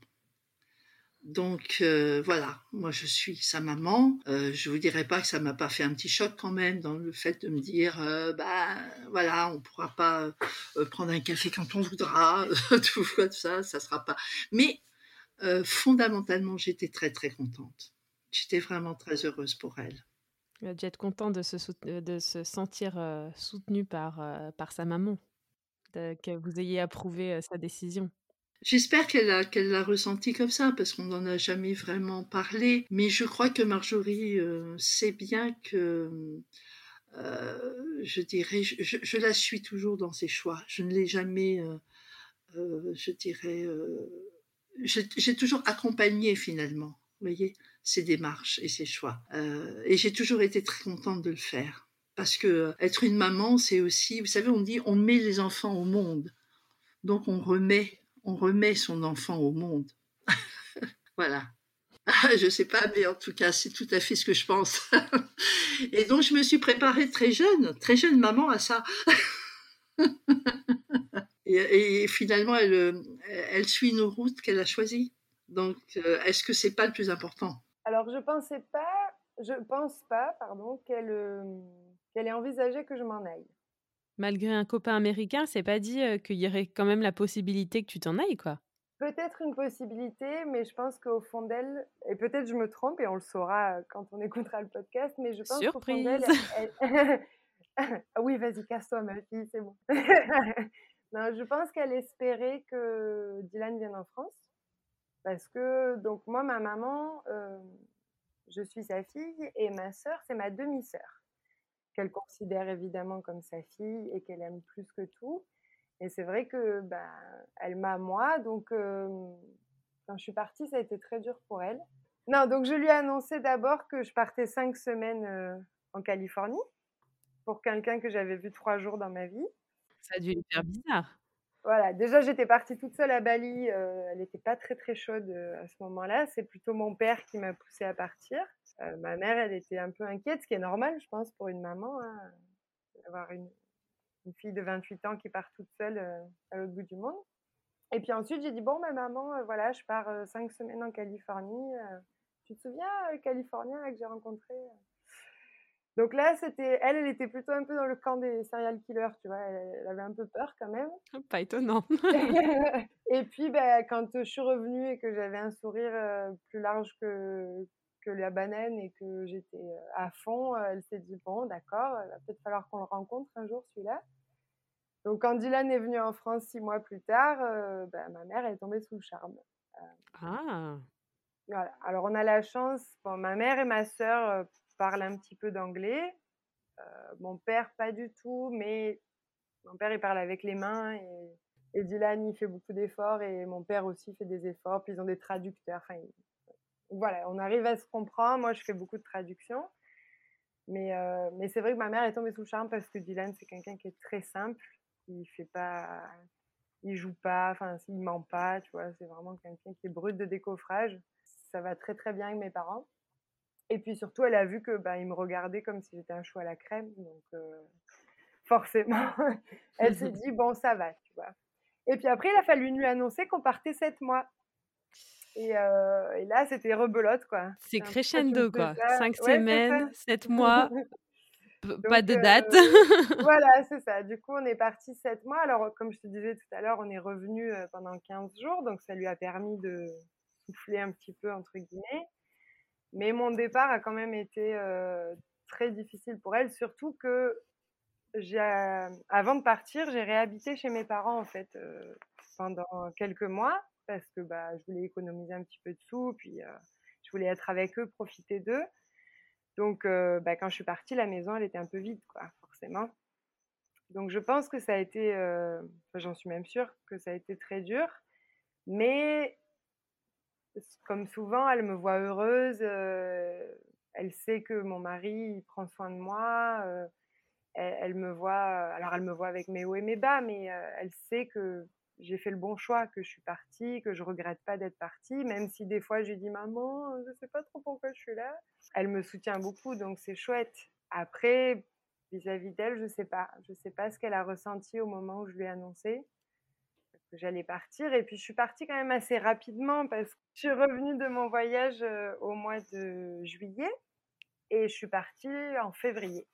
Speaker 2: Donc euh, voilà, moi je suis sa maman. Euh, je vous dirais pas que ça m'a pas fait un petit choc quand même dans le fait de me dire euh, bah voilà, on pourra pas euh, prendre un café quand on voudra, tout ça, ça sera pas. Mais fondamentalement, j'étais très très contente. J'étais vraiment très heureuse pour elle.
Speaker 1: A dû être contente de se, sentir soutenue par sa maman, que vous ayez approuvé sa décision.
Speaker 2: J'espère qu'elle l'a ressenti comme ça, parce qu'on n'en a jamais vraiment parlé. Mais je crois que Marjorie euh, sait bien que, euh, je dirais, je, la suis toujours dans ses choix. Je ne l'ai jamais, euh, je dirais, j'ai toujours accompagné finalement, vous voyez, ses démarches et ses choix. Et j'ai toujours été très contente de le faire. Parce que être une maman, c'est aussi, vous savez, on dit, on met les enfants au monde. Donc on remet on remet son enfant au monde. voilà. Je ne sais pas, mais en tout cas, c'est tout à fait ce que je pense. Et donc, je me suis préparée très jeune, très jeune maman à ça. Et, finalement, elle, elle suit nos routes qu'elle a choisies. Donc, euh, est-ce que c'est pas le plus important?
Speaker 3: Alors, je pensais pas, je pense pas, pardon, qu'elle euh, qu'elle ait envisagé que je m'en aille
Speaker 1: malgré un copain américain, c'est pas dit qu'il y aurait quand même la possibilité que tu t'en ailles, quoi?
Speaker 3: Peut-être une possibilité, mais je pense qu'au fond d'elle, et peut-être je me trompe et on le saura quand on écoutera le podcast, mais je pense qu'au fond d'elle, ah oui, vas-y, casse-toi, ma fille, c'est bon. non, je pense qu'elle espérait que Dylan vienne en France, parce que donc moi, ma maman, je suis sa fille et ma sœur, c'est ma demi-sœur qu'elle considère évidemment comme sa fille et qu'elle aime plus que tout. Et c'est vrai que bah, elle m'a moi, donc quand je suis partie, ça a été très dur pour elle. Non, donc je lui ai annoncé d'abord que je partais cinq semaines en Californie pour quelqu'un que j'avais vu trois jours dans ma vie.
Speaker 1: Ça a dû lui faire bizarre.
Speaker 3: Voilà, déjà j'étais partie toute seule à Bali, elle n'était pas très très chaude à ce moment-là. C'est plutôt mon père qui m'a poussée à partir. Euh, ma mère, elle était un peu inquiète, ce qui est normal, je pense, pour une maman, hein, d'avoir une, une, fille de 28 ans qui part toute seule euh, à l'autre bout du monde. Et puis ensuite, j'ai dit, bon, ma maman, euh, voilà, je pars cinq semaines en Californie. tu te souviens, le Californien que j'ai rencontré donc là, c'était elle, elle était plutôt un peu dans le camp des serial killers, tu vois. Elle, avait un peu peur quand même.
Speaker 1: Pas étonnant.
Speaker 3: et puis, ben, quand je suis revenue et que j'avais un sourire plus large que, la banane et que j'étais euh, à fond, euh, elle s'est dit bon, d'accord, il va peut-être falloir qu'on le rencontre un jour celui-là. Donc quand Dylan est venu en France six mois plus tard, euh, ben, ma mère est tombée sous le charme.
Speaker 1: ah.
Speaker 3: Voilà. Alors on a la chance, bon, ma mère et ma sœur parlent un petit peu d'anglais. mon père pas du tout, mais mon père il parle avec les mains et, et Dylan il fait beaucoup d'efforts et mon père aussi fait des efforts. Puis ils ont des traducteurs. Enfin, voilà, on arrive à se comprendre. Moi, je fais beaucoup de traductions. Mais, euh, mais c'est vrai que ma mère est tombée sous le charme parce que Dylan, c'est quelqu'un qui est très simple. Il fait pas, il joue pas, enfin, il ment pas, tu vois. C'est vraiment quelqu'un qui est brut de décoffrage. Ça va très, très bien avec mes parents. Et puis surtout, elle a vu que, bah, il me regardait comme si j'étais un chou à la crème. Donc, euh, forcément, elle s'est dit, bon, ça va, tu vois. Et puis après, il a fallu lui annoncer qu'on partait sept mois. Et, et là, c'était rebelote, quoi.
Speaker 1: C'est crescendo, quoi. Cinq semaines, sept mois, pas de date.
Speaker 3: voilà, c'est ça. Du coup, on est parti sept mois. Alors, comme je te disais tout à l'heure, on est revenu pendant 15 jours, donc ça lui a permis de souffler un petit peu, entre guillemets. Mais mon départ a quand même été très difficile pour elle, surtout que avant de partir, j'ai réhabité chez mes parents, en fait, pendant quelques mois parce que bah, je voulais économiser un petit peu de sous, puis je voulais être avec eux, profiter d'eux. Donc, bah, quand je suis partie, la maison, elle était un peu vide, quoi, forcément. Donc, je pense que ça a été, j'en suis même sûre que ça a été très dur. Mais, comme souvent, elle me voit heureuse. elle sait que mon mari prend soin de moi. Elle, me voit, alors elle me voit avec mes hauts et mes bas, mais elle sait que j'ai fait le bon choix, que je suis partie, que je regrette pas d'être partie, même si des fois je lui dis maman, je sais pas trop pourquoi je suis là. Elle me soutient beaucoup, donc c'est chouette. Après, vis-à-vis d'elle, je sais pas, je sais pas ce qu'elle a ressenti au moment où je lui ai annoncé que j'allais partir. Et puis je suis partie quand même assez rapidement parce que je suis revenue de mon voyage euh, au mois de juillet et je suis partie en février.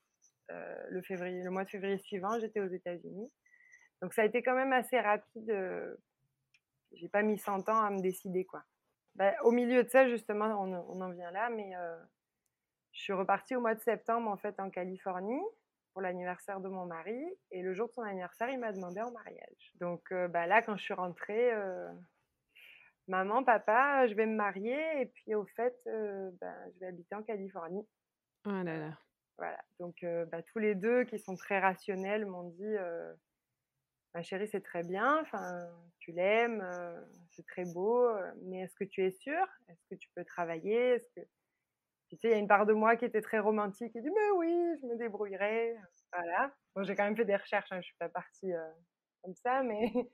Speaker 3: Euh, le février, le mois de février suivant, j'étais aux États-Unis. Donc ça a été quand même assez rapide. Euh, j'ai pas mis 100 ans à me décider quoi. Bah, au milieu de ça justement, on, en vient là, mais euh, je suis repartie au mois de septembre en fait en Californie pour l'anniversaire de mon mari et le jour de son anniversaire, il m'a demandé en mariage. Donc euh, bah, là, quand je suis rentrée, maman, papa, je vais me marier et puis au fait, bah, je vais habiter en Californie.
Speaker 1: Oh là là.
Speaker 3: Voilà. Donc tous les deux qui sont très rationnels m'ont dit ma chérie, c'est très bien, tu l'aimes, euh, c'est très beau, euh, mais est-ce que tu es sûre? Est-ce que tu peux travailler? Tu sais, il y a une part de moi qui était très romantique et dit mais oui, je me débrouillerai. Voilà. Bon, j'ai quand même fait des recherches, hein, je suis pas partie euh, comme ça, mais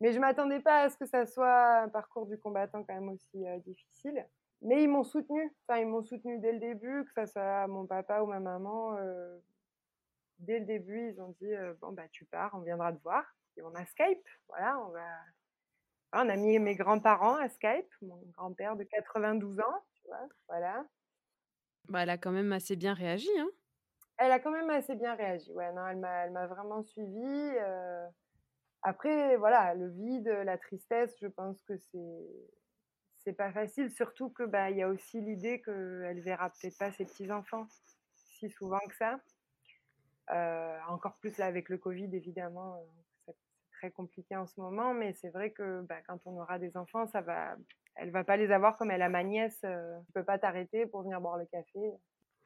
Speaker 3: mais je m'attendais pas à ce que ça soit un parcours du combattant quand même aussi difficile. Mais ils m'ont soutenu, enfin ils m'ont soutenu dès le début, que ce soit mon papa ou ma maman dès le début, ils ont dit bon bah tu pars, on viendra te voir. Et on a Skype, voilà, on va. on a mis mes grands-parents à Skype, mon grand-père de 92 ans, tu vois, voilà.
Speaker 1: Bah, elle a quand même assez bien réagi, hein
Speaker 3: Elle a quand même assez bien réagi, ouais, non, elle m'a, vraiment suivi. Après, voilà, le vide, la tristesse, je pense que c'est c'est pas facile, surtout que bah il y a aussi l'idée qu'elle verra peut-être pas ses petits enfants si souvent que ça. Euh, encore plus là avec le Covid, évidemment, euh, c'est très compliqué en ce moment, mais c'est vrai que bah, quand on aura des enfants, ça va, elle va pas les avoir comme elle a ma nièce. Euh, tu peux pas t'arrêter pour venir boire le café.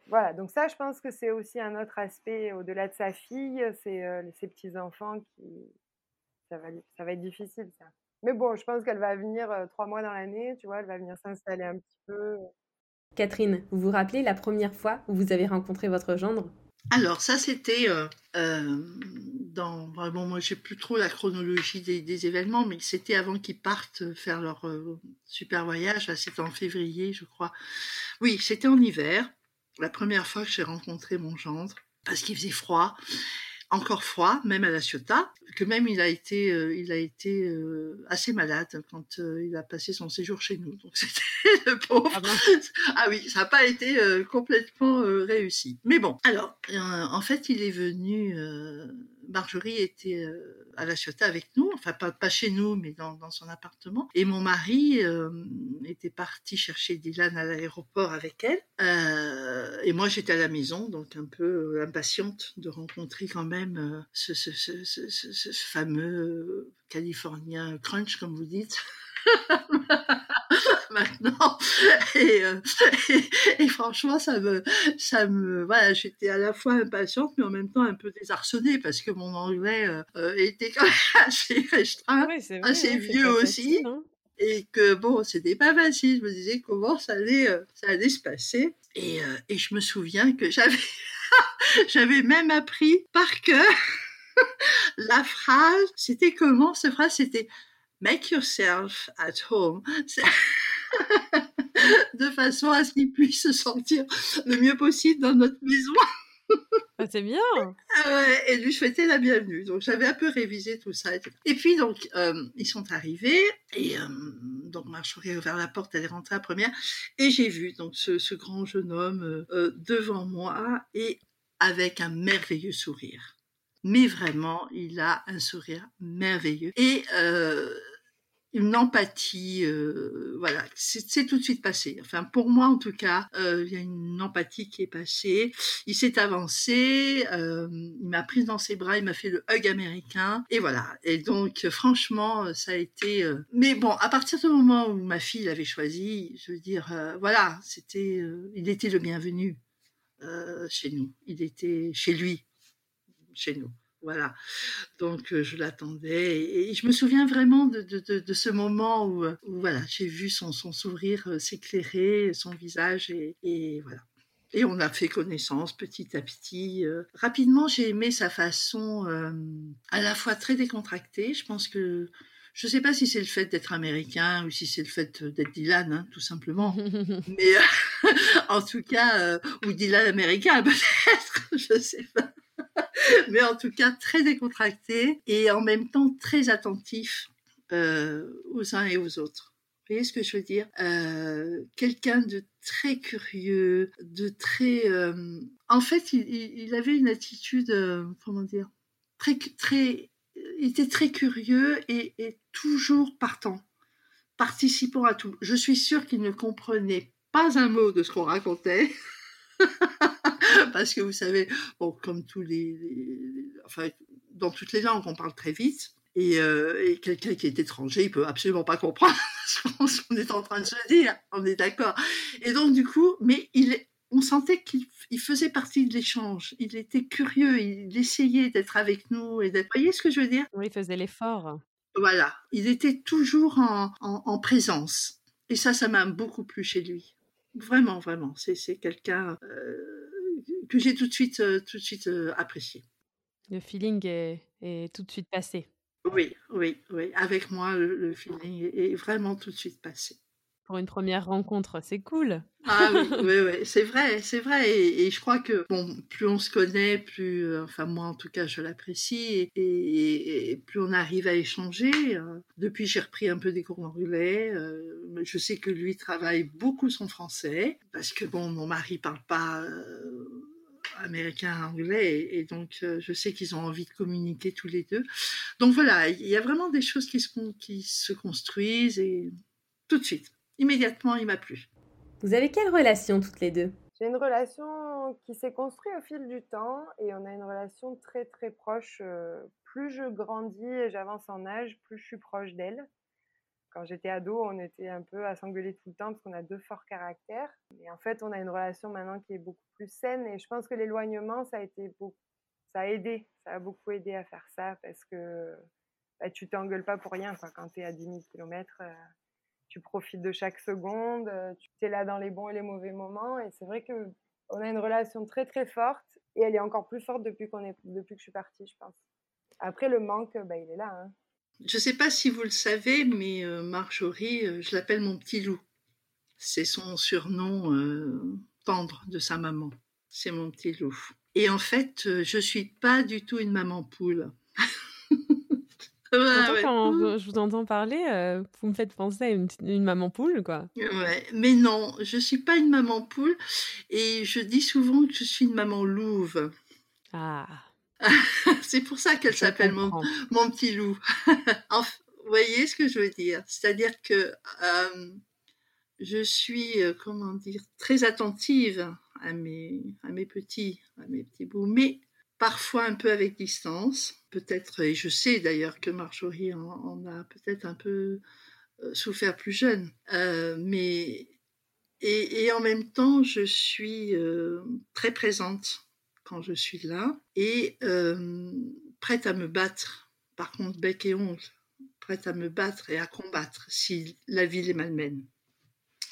Speaker 3: Voilà, donc ça, je pense que c'est aussi un autre aspect au-delà de sa fille, c'est ses petits enfants qui, ça va, ça va être difficile ça. Mais bon, je pense qu'elle va venir trois mois dans l'année, tu vois, elle va venir s'installer un petit peu.
Speaker 1: Catherine, vous vous rappelez la première fois où vous avez rencontré votre gendre?
Speaker 2: Alors ça c'était euh, euh, dans bon moi j'ai plus trop la chronologie des, événements mais c'était avant qu'ils partent faire leur euh, super voyage. C'était en février je crois. Oui c'était en hiver. La première fois que j'ai rencontré mon gendre parce qu'il faisait froid encore froid, même à la Ciotat, que même il a été, euh, il a été euh, assez malade quand euh, il a passé son séjour chez nous. Donc c'était le pauvre. Ah, ah, oui, ça n'a pas été complètement réussi. Mais bon, alors, en fait, il est venu Marjorie était euh, à La Ciotat avec nous, enfin pas, chez nous, mais dans, son appartement. Et mon mari euh, était parti chercher Dylan à l'aéroport avec elle. Euh, et moi, j'étais à la maison, donc un peu impatiente de rencontrer quand même ce, ce, fameux Californien crunch, comme vous dites. maintenant. Euh, et, et, franchement, ça me, ça me, voilà, j'étais à la fois impatiente, mais en même temps un peu désarçonnée parce que mon anglais euh, euh, était quand même assez restreint, assez hein, vieux aussi. Hein. Et que bon, c'était pas facile. Je me disais comment ça allait, ça allait se passer. Et, et je me souviens que j'avais, j'avais même appris par cœur la phrase. C'était comment cette phrase? C'était Make yourself at home. de façon à ce qu'il puisse se sentir le mieux possible dans notre maison.
Speaker 1: Ah, c'est bien.
Speaker 2: Ah et lui souhaiter la bienvenue. Donc j'avais un peu révisé tout ça. Et puis donc euh, ils sont arrivés et euh, donc Marjorie a ouvert la porte, elle est rentrée à première et j'ai vu donc ce, grand jeune homme euh, devant moi et avec un merveilleux sourire. Mais vraiment, il a un sourire merveilleux. Et une empathie, euh, voilà, c'est tout de suite passé. Enfin, pour moi en tout cas, euh, il y a une empathie qui est passée. Il s'est avancé, euh, il m'a prise dans ses bras, il m'a fait le hug américain, et voilà. Et donc, franchement, ça a été. Mais bon, à partir du moment où ma fille l'avait choisi, je veux dire, voilà, c'était, il était le bienvenu chez nous. Il était chez lui, chez nous. Voilà. Donc euh, je l'attendais et, je me souviens vraiment de, ce moment où, euh, voilà, j'ai vu son, sourire euh, s'éclairer, son visage et, voilà. Et on a fait connaissance petit à petit. rapidement, j'ai aimé sa façon à la fois très décontractée. Je pense que je ne sais pas si c'est le fait d'être américain ou si c'est le fait d'être Dylan, hein, tout simplement. Mais en tout cas, ou Dylan américain peut-être, je ne sais pas. mais en tout cas très décontracté et en même temps très attentif euh, aux uns et aux autres. Vous voyez ce que je veux dire? Euh, Quelqu'un de très curieux, de très... Euh, en fait, il, avait une attitude, comment dire, très, très... Il était très curieux et, et toujours partant, participant à tout. Je suis sûre qu'il ne comprenait pas un mot de ce qu'on racontait. parce que vous savez, bon, comme tous les, enfin, dans toutes les langues, on parle très vite. Et, euh, quelqu'un qui est étranger, il peut absolument pas comprendre ce qu'on est en train de se dire. On est d'accord. Et donc du coup, mais il, on sentait qu'il faisait partie de l'échange. Il était curieux. Il essayait d'être avec nous et d'être. Vous voyez ce que je veux dire?
Speaker 1: Oui, il faisait l'effort.
Speaker 2: Voilà. Il était toujours en, en présence. Et ça, ça m'a beaucoup plu chez lui. Vraiment, vraiment. C'est quelqu'un euh, que j'ai tout de suite, euh, tout de suite euh, apprécié.
Speaker 1: Le feeling est, tout de suite passé.
Speaker 2: Oui, oui, oui. Avec moi, le feeling est vraiment tout de suite passé
Speaker 1: pour une première rencontre, c'est cool.
Speaker 2: Ah oui, oui, oui. c'est vrai, c'est vrai. Et, je crois que bon, plus on se connaît, plus, euh, enfin moi en tout cas, je l'apprécie, et, plus on arrive à échanger. Euh. depuis, j'ai repris un peu des cours d'anglais. Euh, je sais que lui travaille beaucoup son français parce que bon, mon mari parle pas. américain anglais et, donc je sais qu'ils ont envie de communiquer tous les deux donc voilà il y a vraiment des choses qui se, qui se construisent et tout de suite immédiatement, il m'a plu.
Speaker 1: Vous avez quelle relation toutes les deux?
Speaker 3: J'ai une relation qui s'est construite au fil du temps et on a une relation très très proche. Euh, plus je grandis et j'avance en âge, plus je suis proche d'elle. Quand j'étais ado, on était un peu à s'engueuler tout le temps parce qu'on a deux forts caractères. Et en fait, on a une relation maintenant qui est beaucoup plus saine et je pense que l'éloignement, ça a été beaucoup, ça a aidé, ça a beaucoup aidé à faire ça parce que bah, tu t'engueules pas pour rien quand tu es à 10 000 km tu profites de chaque seconde, euh, tu es là dans les bons et les mauvais moments. Et c'est vrai que on a une relation très très forte et elle est encore plus forte depuis, qu'on est, depuis que je suis partie, je pense. Après, le manque, bah, il est là. Hein.
Speaker 2: Je ne sais pas si vous le savez, mais euh, Marjorie, euh, je l'appelle mon petit loup. C'est son surnom tendre de sa maman. C'est mon petit loup. Et en fait, je suis pas du tout une maman poule.
Speaker 1: Quand je vous entends parler, euh, vous me faites penser à une, maman poule, quoi.
Speaker 2: Ouais, mais non, je suis pas une maman poule et je dis souvent que je suis une maman louve.
Speaker 1: Ah.
Speaker 2: c'est pour ça qu'elle s'appelle mon, mon, petit loup. vous voyez ce que je veux dire? C'est-à-dire que euh, je suis, euh, comment dire, très attentive à mes, à mes petits, à mes petits bouts, mais parfois un peu avec distance, peut-être, et je sais d'ailleurs que Marjorie en, a peut-être un peu euh, souffert plus jeune, euh, mais et, en même temps, je suis euh, très présente quand je suis là et prête à me battre, par contre bec et ongle, prête à me battre et à combattre si la vie les malmène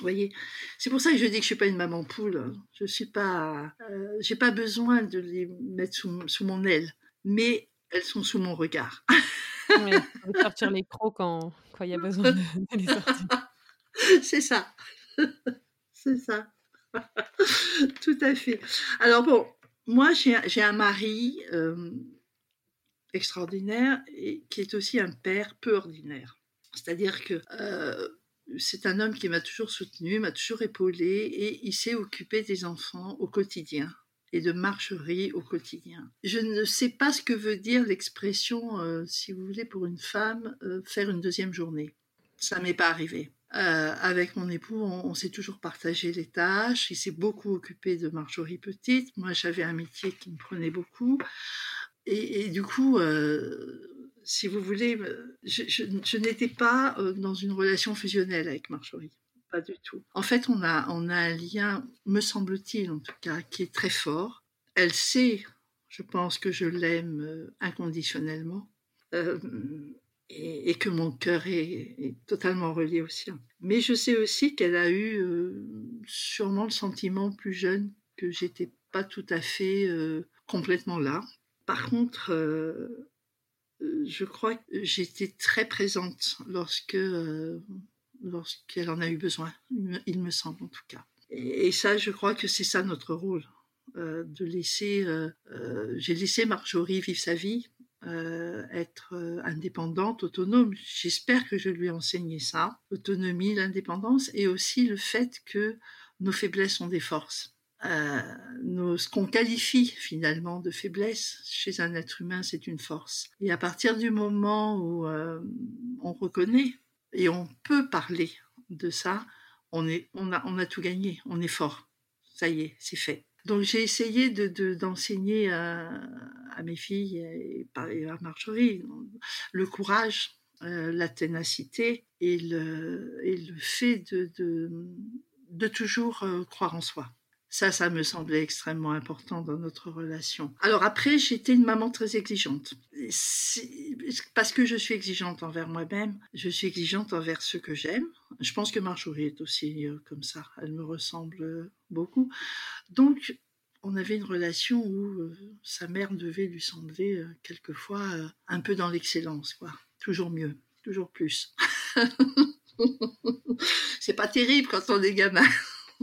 Speaker 2: voyez, c'est pour ça que je dis que je suis pas une maman poule. Je suis pas, euh, j'ai pas besoin de les mettre sous, mon aile, mais elles sont sous mon regard.
Speaker 1: sortir les crocs quand il y a besoin de, les sortir.
Speaker 2: C'est ça, c'est ça. Tout à fait. Alors bon, moi, j'ai un mari extraordinaire et qui est aussi un père peu ordinaire. C'est-à-dire que c'est un homme qui m'a toujours soutenu, m'a toujours épaulé et il s'est occupé des enfants au quotidien et de Marcherie au quotidien. Je ne sais pas ce que veut dire l'expression, euh, si vous voulez, pour une femme, euh, faire une deuxième journée. Ça m'est pas arrivé. Euh, avec mon époux, on, s'est toujours partagé les tâches. Il s'est beaucoup occupé de Marjorie petite. Moi, j'avais un métier qui me prenait beaucoup. Et, du coup, si vous voulez, je, je n'étais pas dans une relation fusionnelle avec Marjorie pas du tout. En fait, on a, un lien, me semble-t-il en tout cas, qui est très fort. Elle sait, je pense que je l'aime euh, inconditionnellement. Euh, et, que mon cœur est, totalement relié au sien. Mais je sais aussi qu'elle a eu euh, sûrement le sentiment plus jeune que j'étais pas tout à fait complètement là. Par contre, je crois que j'étais très présente lorsque lorsqu'elle en a eu besoin, il me semble en tout cas. Et, ça, je crois que c'est ça notre rôle, euh, de laisser. Euh, euh, j'ai laissé Marjorie vivre sa vie, être indépendante, autonome. J'espère que je lui ai enseigné ça, l'autonomie, l'indépendance, et aussi le fait que nos faiblesses sont des forces. Ce qu'on qualifie finalement de faiblesse chez un être humain, c'est une force. Et à partir du moment où on reconnaît et on peut parler de ça, on, a, tout gagné, on est fort. Ça y est, c'est fait. Donc j'ai essayé de, d'enseigner à, mes filles et, à Marjorie le courage, euh, la ténacité et le, fait de toujours euh, croire en soi. Ça, ça me semblait extrêmement important dans notre relation. Alors après, j'étais une maman très exigeante. Parce que je suis exigeante envers moi-même, je suis exigeante envers ceux que j'aime. Je pense que Marjorie est aussi euh, comme ça. Elle me ressemble beaucoup. Donc, on avait une relation où euh, sa mère devait lui sembler euh, quelquefois un peu dans l'excellence, quoi. Toujours mieux, toujours plus. C'est pas terrible quand on est gamin.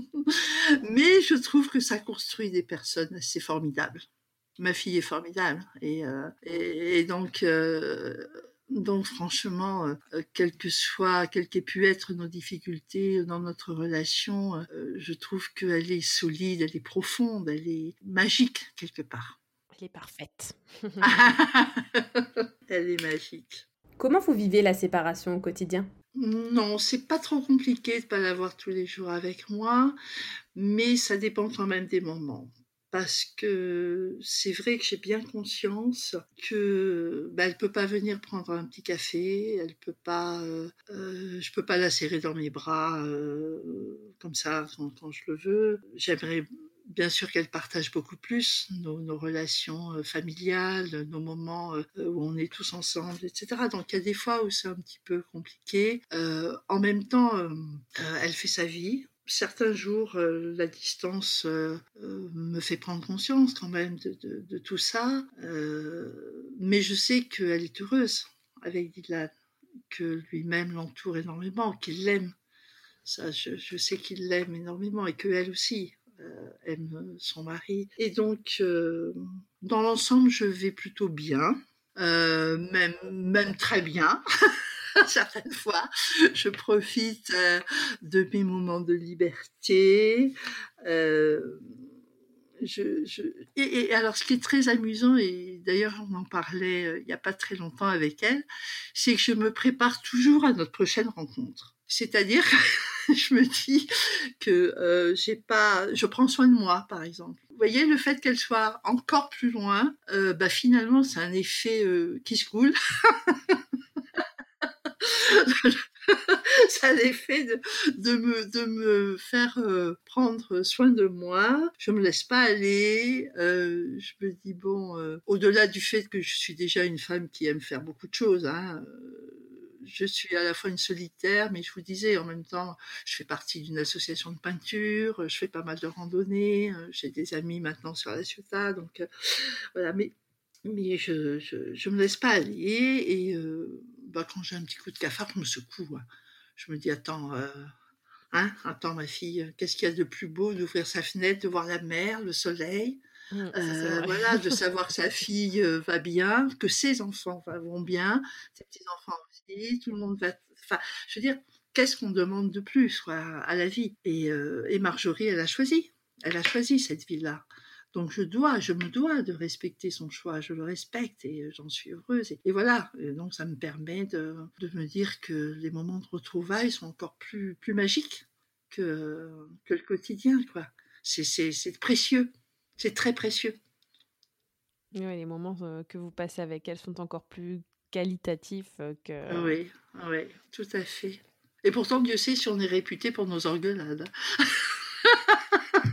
Speaker 2: Mais je trouve que ça construit des personnes assez formidables. Ma fille est formidable. Et, euh, et, donc, euh, donc, franchement, euh, quelles que soient, quelles qu'aient pu être nos difficultés dans notre relation, je trouve qu'elle est solide, elle est profonde, elle est magique quelque part.
Speaker 1: Elle est parfaite.
Speaker 2: elle est magique.
Speaker 1: Comment vous vivez la séparation au quotidien?
Speaker 2: Non, c'est pas trop compliqué de pas l'avoir tous les jours avec moi, mais ça dépend quand même des moments. Parce que c'est vrai que j'ai bien conscience que bah, elle peut pas venir prendre un petit café, elle peut pas, euh, euh, je peux pas la serrer dans mes bras euh, comme ça quand, quand je le veux. J'aimerais bien sûr qu'elle partage beaucoup plus nos, relations euh, familiales, nos moments euh, où on est tous ensemble, etc. Donc il y a des fois où c'est un petit peu compliqué. Euh, en même temps, elle fait sa vie. Certains jours, la distance me fait prendre conscience quand même de, tout ça. mais je sais qu'elle est heureuse avec Dylan, que lui-même l'entoure énormément, qu'il l'aime. Ça, je sais qu'il l'aime énormément et qu'elle aussi. Euh, aime son mari. Et donc, euh, dans l'ensemble, je vais plutôt bien, euh, même, même très bien. certaines fois. Je profite de mes moments de liberté. Et, alors, ce qui est très amusant, et d'ailleurs on en parlait il n'y a pas très longtemps avec elle, c'est que je me prépare toujours à notre prochaine rencontre. C'est-à-dire je me dis que euh, j'ai pas, je prends soin de moi, par exemple. Vous voyez, le fait qu'elle soit encore plus loin, euh, bah finalement, c'est un effet euh, qui se coule. ça a l'effet de, de, me, de me faire euh, prendre soin de moi. Je me laisse pas aller. Je me dis bon, au-delà du fait que je suis déjà une femme qui aime faire beaucoup de choses, hein, je suis à la fois une solitaire, mais je vous disais, en même temps, je fais partie d'une association de peinture, je fais pas mal de randonnées, euh, j'ai des amis maintenant sur la Ciotat, donc euh, voilà, mais, je, je, me laisse pas aller, et euh, bah, quand j'ai un petit coup de cafard, je me secoue. Je me dis, attends, hein, attends ma fille, qu'est-ce qu'il y a de plus beau d'ouvrir sa fenêtre, de voir la mer, le soleil? Mmh, euh, voilà, de savoir que sa fille va bien, que ses enfants vont bien, ses petits enfants aussi, tout le monde va. Enfin, je veux dire, qu'est-ce qu'on demande de plus quoi, à la vie? Et, et Marjorie, elle a choisi, elle a choisi cette vie-là. Donc je dois, je me dois de respecter son choix, je le respecte et j'en suis heureuse. Et, voilà, donc ça me permet de, de, me dire que les moments de retrouvailles sont encore plus, plus magiques que, que le quotidien. quoi. C'est précieux, c'est très précieux.
Speaker 1: Oui, les moments que vous passez avec elle sont encore plus qualitatifs que...
Speaker 2: Oui, oui, tout à fait. Et pourtant, Dieu sait si on est réputé pour nos engueulades.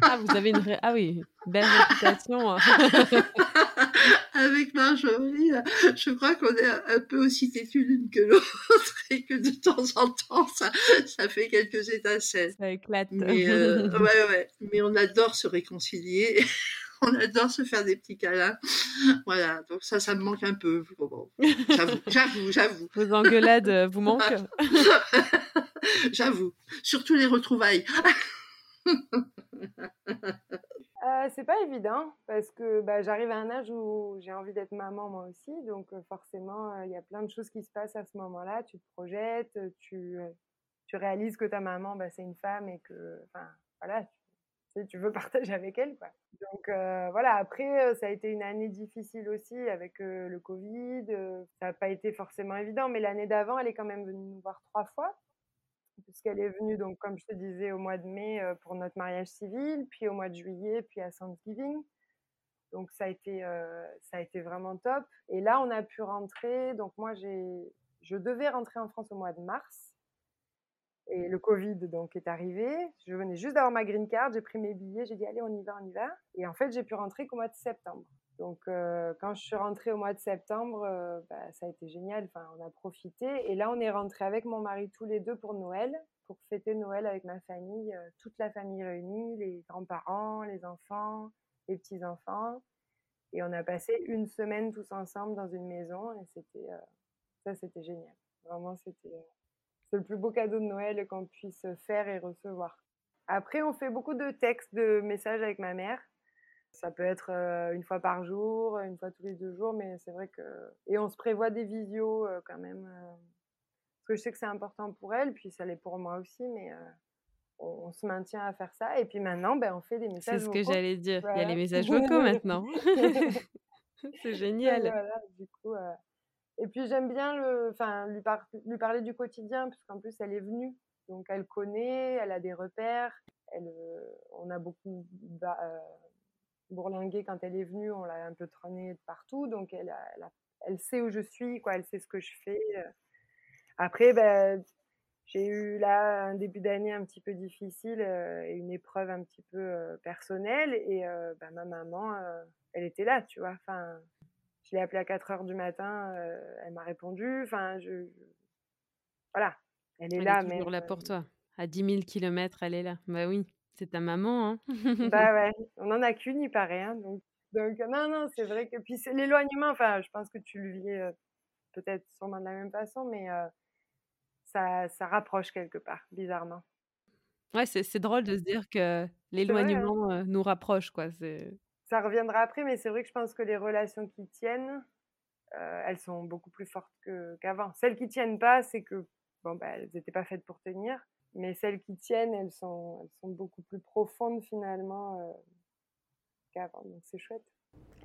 Speaker 1: Ah, vous avez une vraie... Ah oui, belle réputation.
Speaker 2: Avec Marjorie, je crois qu'on est un peu aussi têtu l'une que l'autre et que de temps en temps, ça, ça fait quelques étincelles.
Speaker 1: Ça éclate.
Speaker 2: Mais, euh, ouais, ouais. Mais on adore se réconcilier. On adore se faire des petits câlins. Voilà, donc ça, ça me manque un peu. j'avoue, j'avoue, j'avoue.
Speaker 1: Vos engueulades euh, vous manquent
Speaker 2: J'avoue. Surtout les retrouvailles.
Speaker 3: Euh, c'est pas évident parce que bah, j'arrive à un âge où j'ai envie d'être maman moi aussi, donc euh, forcément euh, il y a plein de choses qui se passent à ce moment-là. Tu te projettes, tu, tu réalises que ta maman bah, c'est une femme et que, voilà, tu, tu veux partager avec elle quoi. Donc voilà, après ça a été une année difficile aussi avec le Covid, ça n'a pas été forcément évident, mais l'année d'avant elle est quand même venue nous voir trois fois puisqu'elle est venue, donc, comme je te disais, au mois de mai pour notre mariage civil, puis au mois de juillet, puis à Thanksgiving. Donc ça a été, ça a été vraiment top. Et là, on a pu rentrer. Donc moi, je devais rentrer en France au mois de mars. Et le Covid donc est arrivé. Je venais juste d'avoir ma green card. J'ai pris mes billets. J'ai dit allez, on y va, on y va. Et en fait, j'ai pu rentrer qu'au mois de septembre. Donc, euh, quand je suis rentrée au mois de septembre, euh, bah, ça a été génial. Enfin, on a profité. Et là, on est rentré avec mon mari tous les deux pour Noël, pour fêter Noël avec ma famille, euh, toute la famille réunie, les grands-parents, les enfants, les petits-enfants. Et on a passé une semaine tous ensemble dans une maison. Et c'était, ça, c'était génial. Vraiment, c'était c'est le plus beau cadeau de Noël qu'on puisse faire et recevoir. Après, on fait beaucoup de textes, de messages avec ma mère. Ça peut être une fois par jour, une fois tous les deux jours, mais c'est vrai que. Et on se prévoit des visios quand même. Parce que je sais que c'est important pour elle, puis ça l'est pour moi aussi, mais on, se maintient à faire ça. Et puis maintenant, ben, on fait des messages
Speaker 1: vocaux. C'est ce que j'allais dire. Il y a les messages vocaux maintenant. c'est génial.
Speaker 3: Voilà, du coup. Et puis j'aime bien le, enfin, lui, lui parler du quotidien, parce qu'en plus elle est venue. Donc elle connaît, elle a des repères. Elle, on a beaucoup bourlinguer quand elle est venue, on l'a un peu traînée de partout, donc elle, elle, sait où je suis, quoi, elle sait ce que je fais. Euh. Après, ben, j'ai eu là un début d'année un petit peu difficile euh, et une épreuve un petit peu euh, personnelle, et ben, ma maman, elle était là, tu vois. Enfin, je l'ai appelée à 4 heures du matin, elle m'a répondu. Enfin, je, voilà, elle est là.
Speaker 1: Est toujours là pour toi. À 10 000 km, elle est là. Bah oui. C'est ta maman, hein
Speaker 3: Bah ouais, on en a qu'une, il paraît. Hein, donc, donc, non, non, c'est vrai que. Puis c'est l'éloignement, enfin, je pense que tu le vis peut-être sûrement de la même façon, mais ça, ça rapproche quelque part, bizarrement.
Speaker 1: Ouais, c'est drôle de se dire que hein. l'éloignement nous rapproche, quoi.
Speaker 3: Ça reviendra après, mais c'est vrai que je pense que les relations qui tiennent, elles sont beaucoup plus fortes qu'avant. Celles qui tiennent pas, c'est que bon, bah, elles n'étaient pas faites pour tenir. Mais celles qui tiennent, elles sont, elles sont beaucoup plus profondes finalement euh, qu'avant. Donc c'est chouette.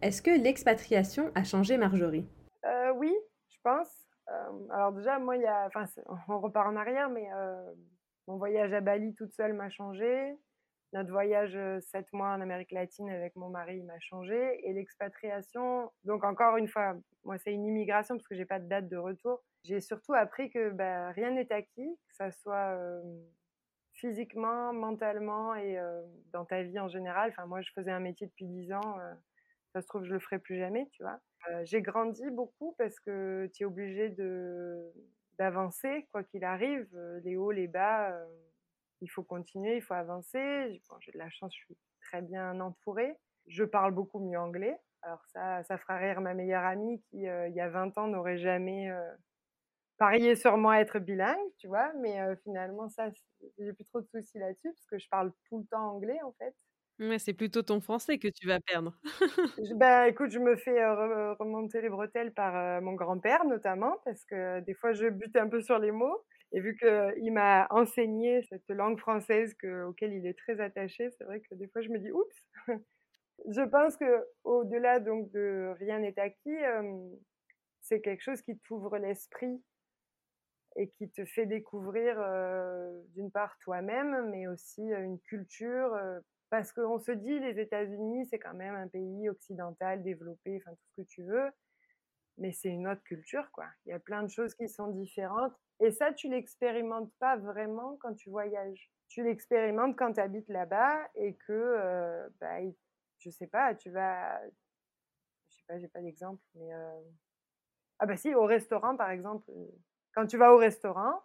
Speaker 1: Est-ce que l'expatriation a changé Marjorie?
Speaker 3: Euh, Oui, je pense. Euh, alors déjà, moi, il y a, enfin, on repart en arrière, mais mon voyage à Bali toute seule m'a changé. Notre voyage sept mois en Amérique latine avec mon mari m'a changé. Et l'expatriation, donc encore une fois, moi, c'est une immigration parce que j'ai pas de date de retour. J'ai surtout appris que bah, rien n'est acquis, que ça soit physiquement, mentalement et dans ta vie en général. Enfin, moi, je faisais un métier depuis 10 ans. ça se trouve, je le ferai plus jamais, tu vois. j'ai grandi beaucoup parce que tu es obligé de d'avancer, quoi qu'il arrive, les hauts, les bas. Il faut continuer, il faut avancer. j'ai de la chance, je suis très bien entourée. Je parle beaucoup mieux anglais. Alors ça, ça fera rire ma meilleure amie qui, il y a 20 ans, n'aurait jamais parier sur moi être bilingue, tu vois, mais finalement, ça, j'ai plus trop de soucis là-dessus parce que je parle tout le temps anglais en fait.
Speaker 1: Ouais, c'est plutôt ton français que tu vas perdre.
Speaker 3: bah, écoute, je me fais remonter les bretelles par mon grand-père notamment, parce que des fois je bute un peu sur les mots. Et vu qu'il m'a enseigné cette langue française que, auquel il est très attaché, c'est vrai que des fois je me dis oups. je pense que au-delà donc de rien n'est acquis, c'est quelque chose qui t'ouvre l'esprit et qui te fait découvrir d'une part toi-même, mais aussi une culture. parce qu'on se dit les États-Unis, c'est quand même un pays occidental, développé, enfin tout ce que tu veux, mais c'est une autre culture, quoi. Il y a plein de choses qui sont différentes. Et ça, tu l'expérimentes pas vraiment quand tu voyages. Tu l'expérimentes quand tu habites là-bas et que, euh, bah, je sais pas, tu vas, je sais pas, j'ai pas d'exemple, mais ah bah si, au restaurant par exemple, quand tu vas au restaurant,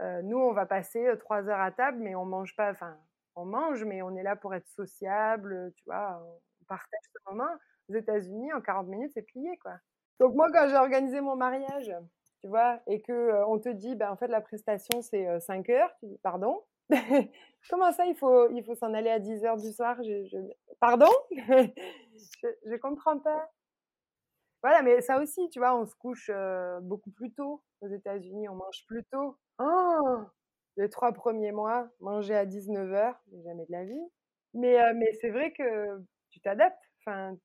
Speaker 3: nous on va passer trois heures à table, mais on mange pas, enfin, on mange, mais on est là pour être sociable, tu vois, on partage ce moment. Aux États-Unis, en 40 minutes, c'est plié, quoi. Donc moi, quand j'ai organisé mon mariage, tu vois, et que on te dit, ben, en fait, la prestation, c'est 5 heures, tu dis, pardon? Comment ça, il faut, il faut s'en aller à 10 heures du soir? Pardon? Je, je comprends pas. Voilà, mais ça aussi, tu vois, on se couche beaucoup plus tôt aux États-Unis, on mange plus tôt. Oh les trois premiers mois, manger à 19 heures, jamais de la vie. Mais, mais c'est vrai que tu t'adaptes. Enfin,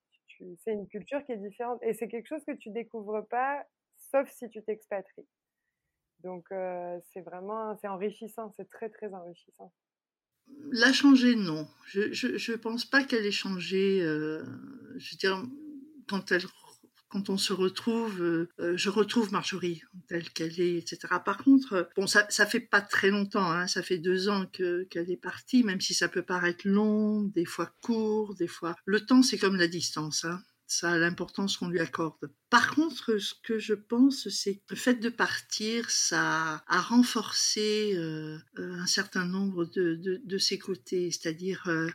Speaker 3: c'est une culture qui est différente. Et c'est quelque chose que tu découvres pas, sauf si tu t'expatries. Donc, c'est vraiment, c'est enrichissant, c'est très, très enrichissant.
Speaker 2: L'a changé, non. Je ne pense pas qu'elle ait changé. je veux dire, quand elle quand on se retrouve, je retrouve Marjorie telle qu'elle est, etc. Par contre, bon, ça, ça fait pas très longtemps, hein, ça fait deux ans que qu'elle est partie, même si ça peut paraître long, des fois court, des fois. Le temps, c'est comme la distance. Hein ça a l'importance qu'on lui accorde. Par contre, ce que je pense, c'est que le fait de partir, ça a renforcé euh, euh, un certain nombre de, de, ses côtés, c'est-à-dire euh,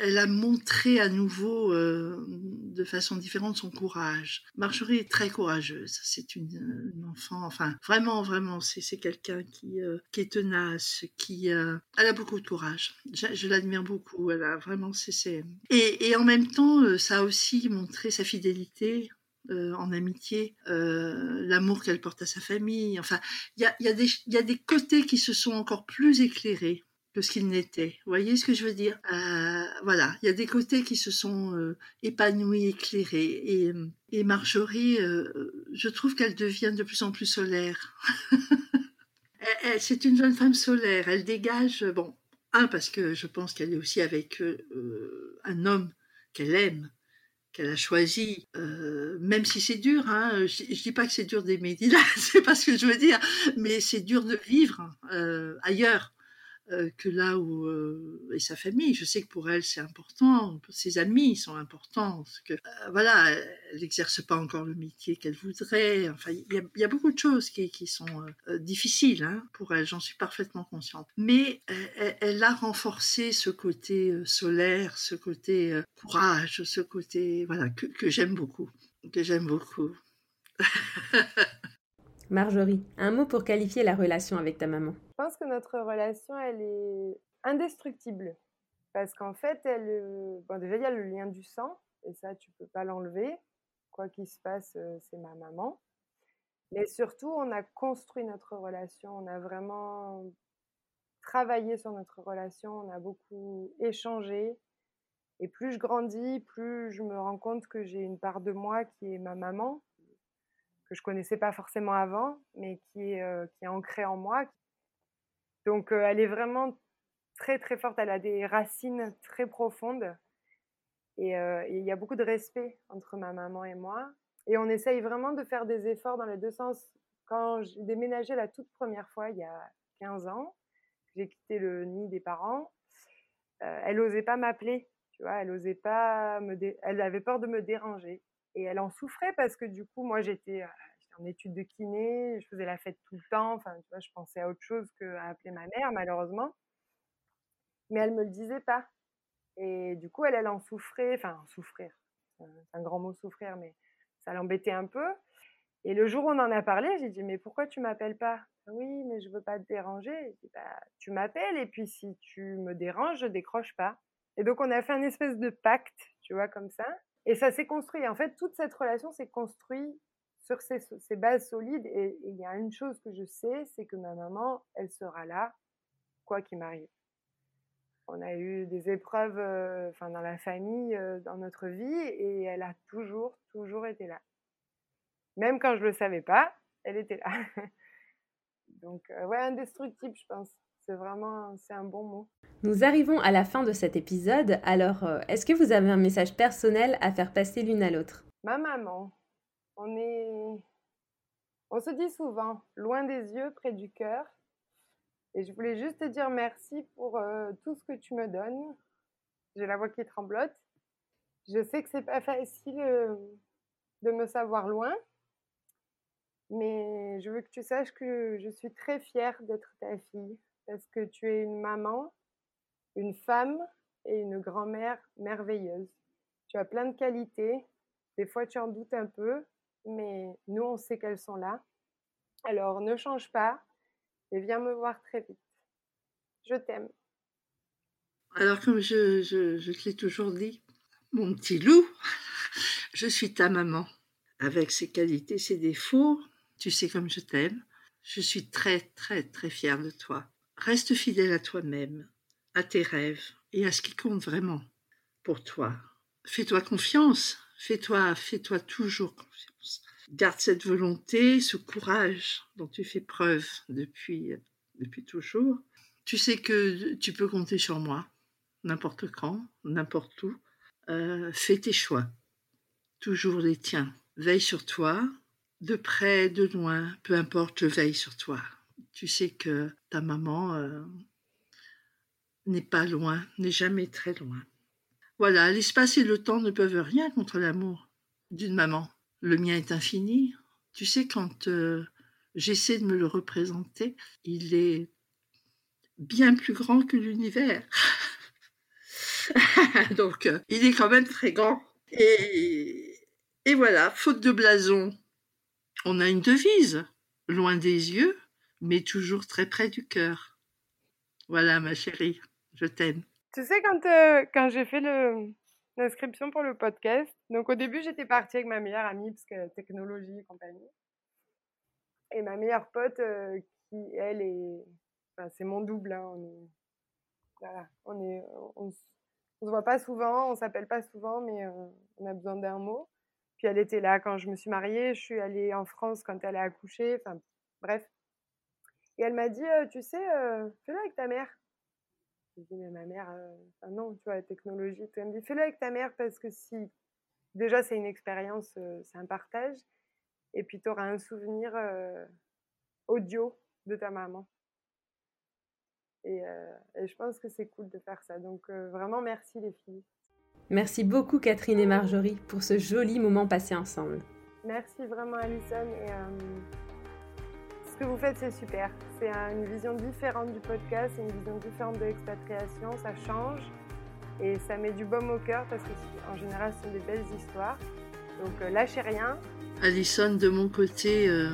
Speaker 2: elle a montré à nouveau de façon différente son courage. Marjorie est très courageuse, c'est une, enfant, enfin vraiment, vraiment, c'est quelqu'un qui, qui est tenace, qui elle a beaucoup de courage. Je, l'admire beaucoup, elle a vraiment, c'est et, et en même temps, ça a aussi montrer sa fidélité euh, en amitié, euh, l'amour qu'elle porte à sa famille. Enfin, il y a, des côtés qui se sont encore plus éclairés que ce qu'ils n'étaient. Vous voyez ce que je veux dire? Euh, Voilà, il y a des côtés qui se sont épanouis, éclairés. Et, et Marjorie, je trouve qu'elle devient de plus en plus solaire. C'est une jeune femme solaire. Elle dégage, bon, un, parce que je pense qu'elle est aussi avec un homme qu'elle aime, qu'elle a choisi, euh, même si c'est dur, hein, je, je dis pas que c'est dur d'aimer Dylan, c'est pas ce que je veux dire, mais c'est dur de vivre euh, ailleurs. Euh, que là où euh, et sa famille. Je sais que pour elle c'est important, ses amis sont importants. Parce que euh, voilà, elle n'exerce pas encore le métier qu'elle voudrait. Enfin, il y a, beaucoup de choses qui, sont difficiles hein, pour elle. J'en suis parfaitement consciente. Mais elle, a renforcé ce côté solaire, ce côté courage, ce côté voilà que j'aime beaucoup, que j'aime beaucoup.
Speaker 1: Marjorie, un mot pour qualifier la relation avec ta maman.
Speaker 3: Je pense que notre relation, elle est indestructible. Parce qu'en fait, elle, euh, déjà, il y a le lien du sang, et ça, tu peux pas l'enlever. Quoi qu'il se passe, euh, c'est ma maman. Mais surtout, on a construit notre relation, on a vraiment travaillé sur notre relation, on a beaucoup échangé. Et plus je grandis, plus je me rends compte que j'ai une part de moi qui est ma maman, que je connaissais pas forcément avant, mais qui est, euh, ancrée en moi. Donc, euh, elle est vraiment très, très forte. Elle a des racines très profondes. Euh, et il y a beaucoup de respect entre ma maman et moi. Et on essaye vraiment de faire des efforts dans les deux sens. Quand j'ai déménagé la toute première fois, il y a 15 ans, j'ai quitté le nid des parents, elle n'osait pas m'appeler. Tu vois, elle osait pas me elle avait peur de me déranger. Et elle en souffrait parce que du coup, moi, j'étais en études de kiné, je faisais la fête tout le temps. Enfin, tu vois, je pensais à autre chose qu'à appeler ma mère, malheureusement. Mais elle me le disait pas. Et du coup, elle, elle en souffrait. Enfin, souffrir. C'est un grand mot souffrir, mais ça l'embêtait un peu. Et le jour où on en a parlé, j'ai dit, mais pourquoi tu m'appelles pas? Oui, mais je veux pas te déranger. Dit, bah, tu m'appelles et puis si tu me déranges, je décroche pas. Et donc, on a fait un espèce de pacte, tu vois, comme ça. Et ça s'est construit. En fait, toute cette relation s'est construite sur ces, bases solides. Et il y a une chose que je sais, c'est que ma maman, elle sera là, quoi qu'il m'arrive. On a eu des épreuves euh, dans la famille, euh, dans notre vie, et elle a toujours, toujours été là. Même quand je ne le savais pas, elle était là. Donc, euh, ouais, indestructible, je pense. C'est vraiment, c'est un bon mot.
Speaker 1: Nous arrivons à la fin de cet épisode. Alors, euh, est-ce que vous avez un message personnel à faire passer l'une à l'autre?
Speaker 3: Ma maman, on est, on se dit souvent, loin des yeux, près du cœur. Et je voulais juste te dire merci pour euh, tout ce que tu me donnes. J'ai la voix qui tremblote. Je sais que c'est pas facile de me savoir loin, mais je veux que tu saches que je suis très fière d'être ta fille parce que tu es une maman, une femme et une grand-mère merveilleuse. Tu as plein de qualités. Des fois, tu en doutes un peu, mais nous, on sait qu'elles sont là. Alors, ne change pas et viens me voir très vite. Je t'aime.
Speaker 2: Alors, comme je, te l'ai toujours dit, mon petit loup, je suis ta maman, avec ses qualités, ses défauts, tu sais comme je t'aime. Je suis très, très, très fière de toi. Reste fidèle à toi-même, à tes rêves et à ce qui compte vraiment pour toi. Fais-toi confiance. Fais-toi, fais-toi toujours confiance. Garde cette volonté, ce courage dont tu fais preuve depuis, depuis toujours. Tu sais que tu peux compter sur moi, n'importe quand, n'importe où. Euh, fais tes choix, toujours les tiens. Veille sur toi, de près, de loin, peu importe, je veille sur toi. Tu sais que ta maman euh, n'est pas loin, n'est jamais très loin. Voilà, l'espace et le temps ne peuvent rien contre l'amour d'une maman. Le mien est infini. Tu sais, quand euh, j'essaie de me le représenter, il est bien plus grand que l'univers. Donc, euh, il est quand même très grand. Et, et voilà, faute de blason, on a une devise, loin des yeux, mais toujours très près du cœur. Voilà, ma chérie, je t'aime.
Speaker 3: Tu sais, quand, euh, quand j'ai fait l'inscription pour le podcast, donc au début, j'étais partie avec ma meilleure amie, parce que technologie et compagnie. Et ma meilleure pote, euh, qui, elle, est. C'est mon double. Hein, on est. Voilà, on est. On, se voit pas souvent, on s'appelle pas souvent, mais euh, on a besoin d'un mot. Puis elle était là quand je me suis mariée, je suis allée en France quand elle a accouché, enfin bref. Et elle m'a dit, tu sais, fais-le avec ta mère. Je dit, mais ma mère, enfin non, tu vois, la technologie. Elle me dit, fais-le avec ta mère parce que si, déjà c'est une expérience, c'est un partage, et puis tu auras un souvenir audio de ta maman. Et, et, je pense que c'est cool de faire ça. Donc vraiment, merci les filles.
Speaker 1: Merci beaucoup Catherine et Marjorie pour ce joli moment passé ensemble.
Speaker 3: Merci vraiment Alison et euh, ce que vous faites c'est super. C'est une vision différente du podcast, une vision différente de l'expatriation, ça change et ça met du baume au cœur parce que en général ce sont des belles histoires. Donc euh, lâchez rien.
Speaker 2: Alison de mon côté euh,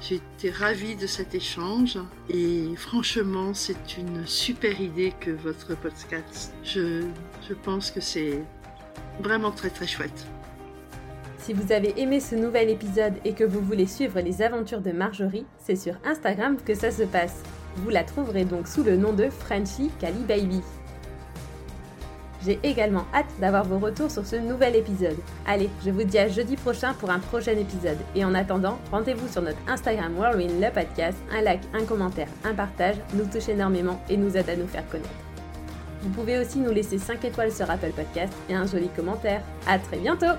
Speaker 2: J'étais ravie de cet échange et franchement, c'est une super idée que votre podcast. Je, je pense que c'est vraiment très très chouette.
Speaker 1: Si vous avez aimé ce nouvel épisode et que vous voulez suivre les aventures de Marjorie, c'est sur Instagram que ça se passe. Vous la trouverez donc sous le nom de Frenchy Cali Baby. J'ai également hâte d'avoir vos retours sur ce nouvel épisode. Allez, je vous dis à jeudi prochain pour un prochain épisode. Et en attendant, rendez-vous sur notre Instagram Whirlwind le podcast. Un like, un commentaire, un partage nous touche énormément et nous aide à nous faire connaître. Vous pouvez aussi nous laisser 5 étoiles sur Apple Podcast et un joli commentaire. À très bientôt!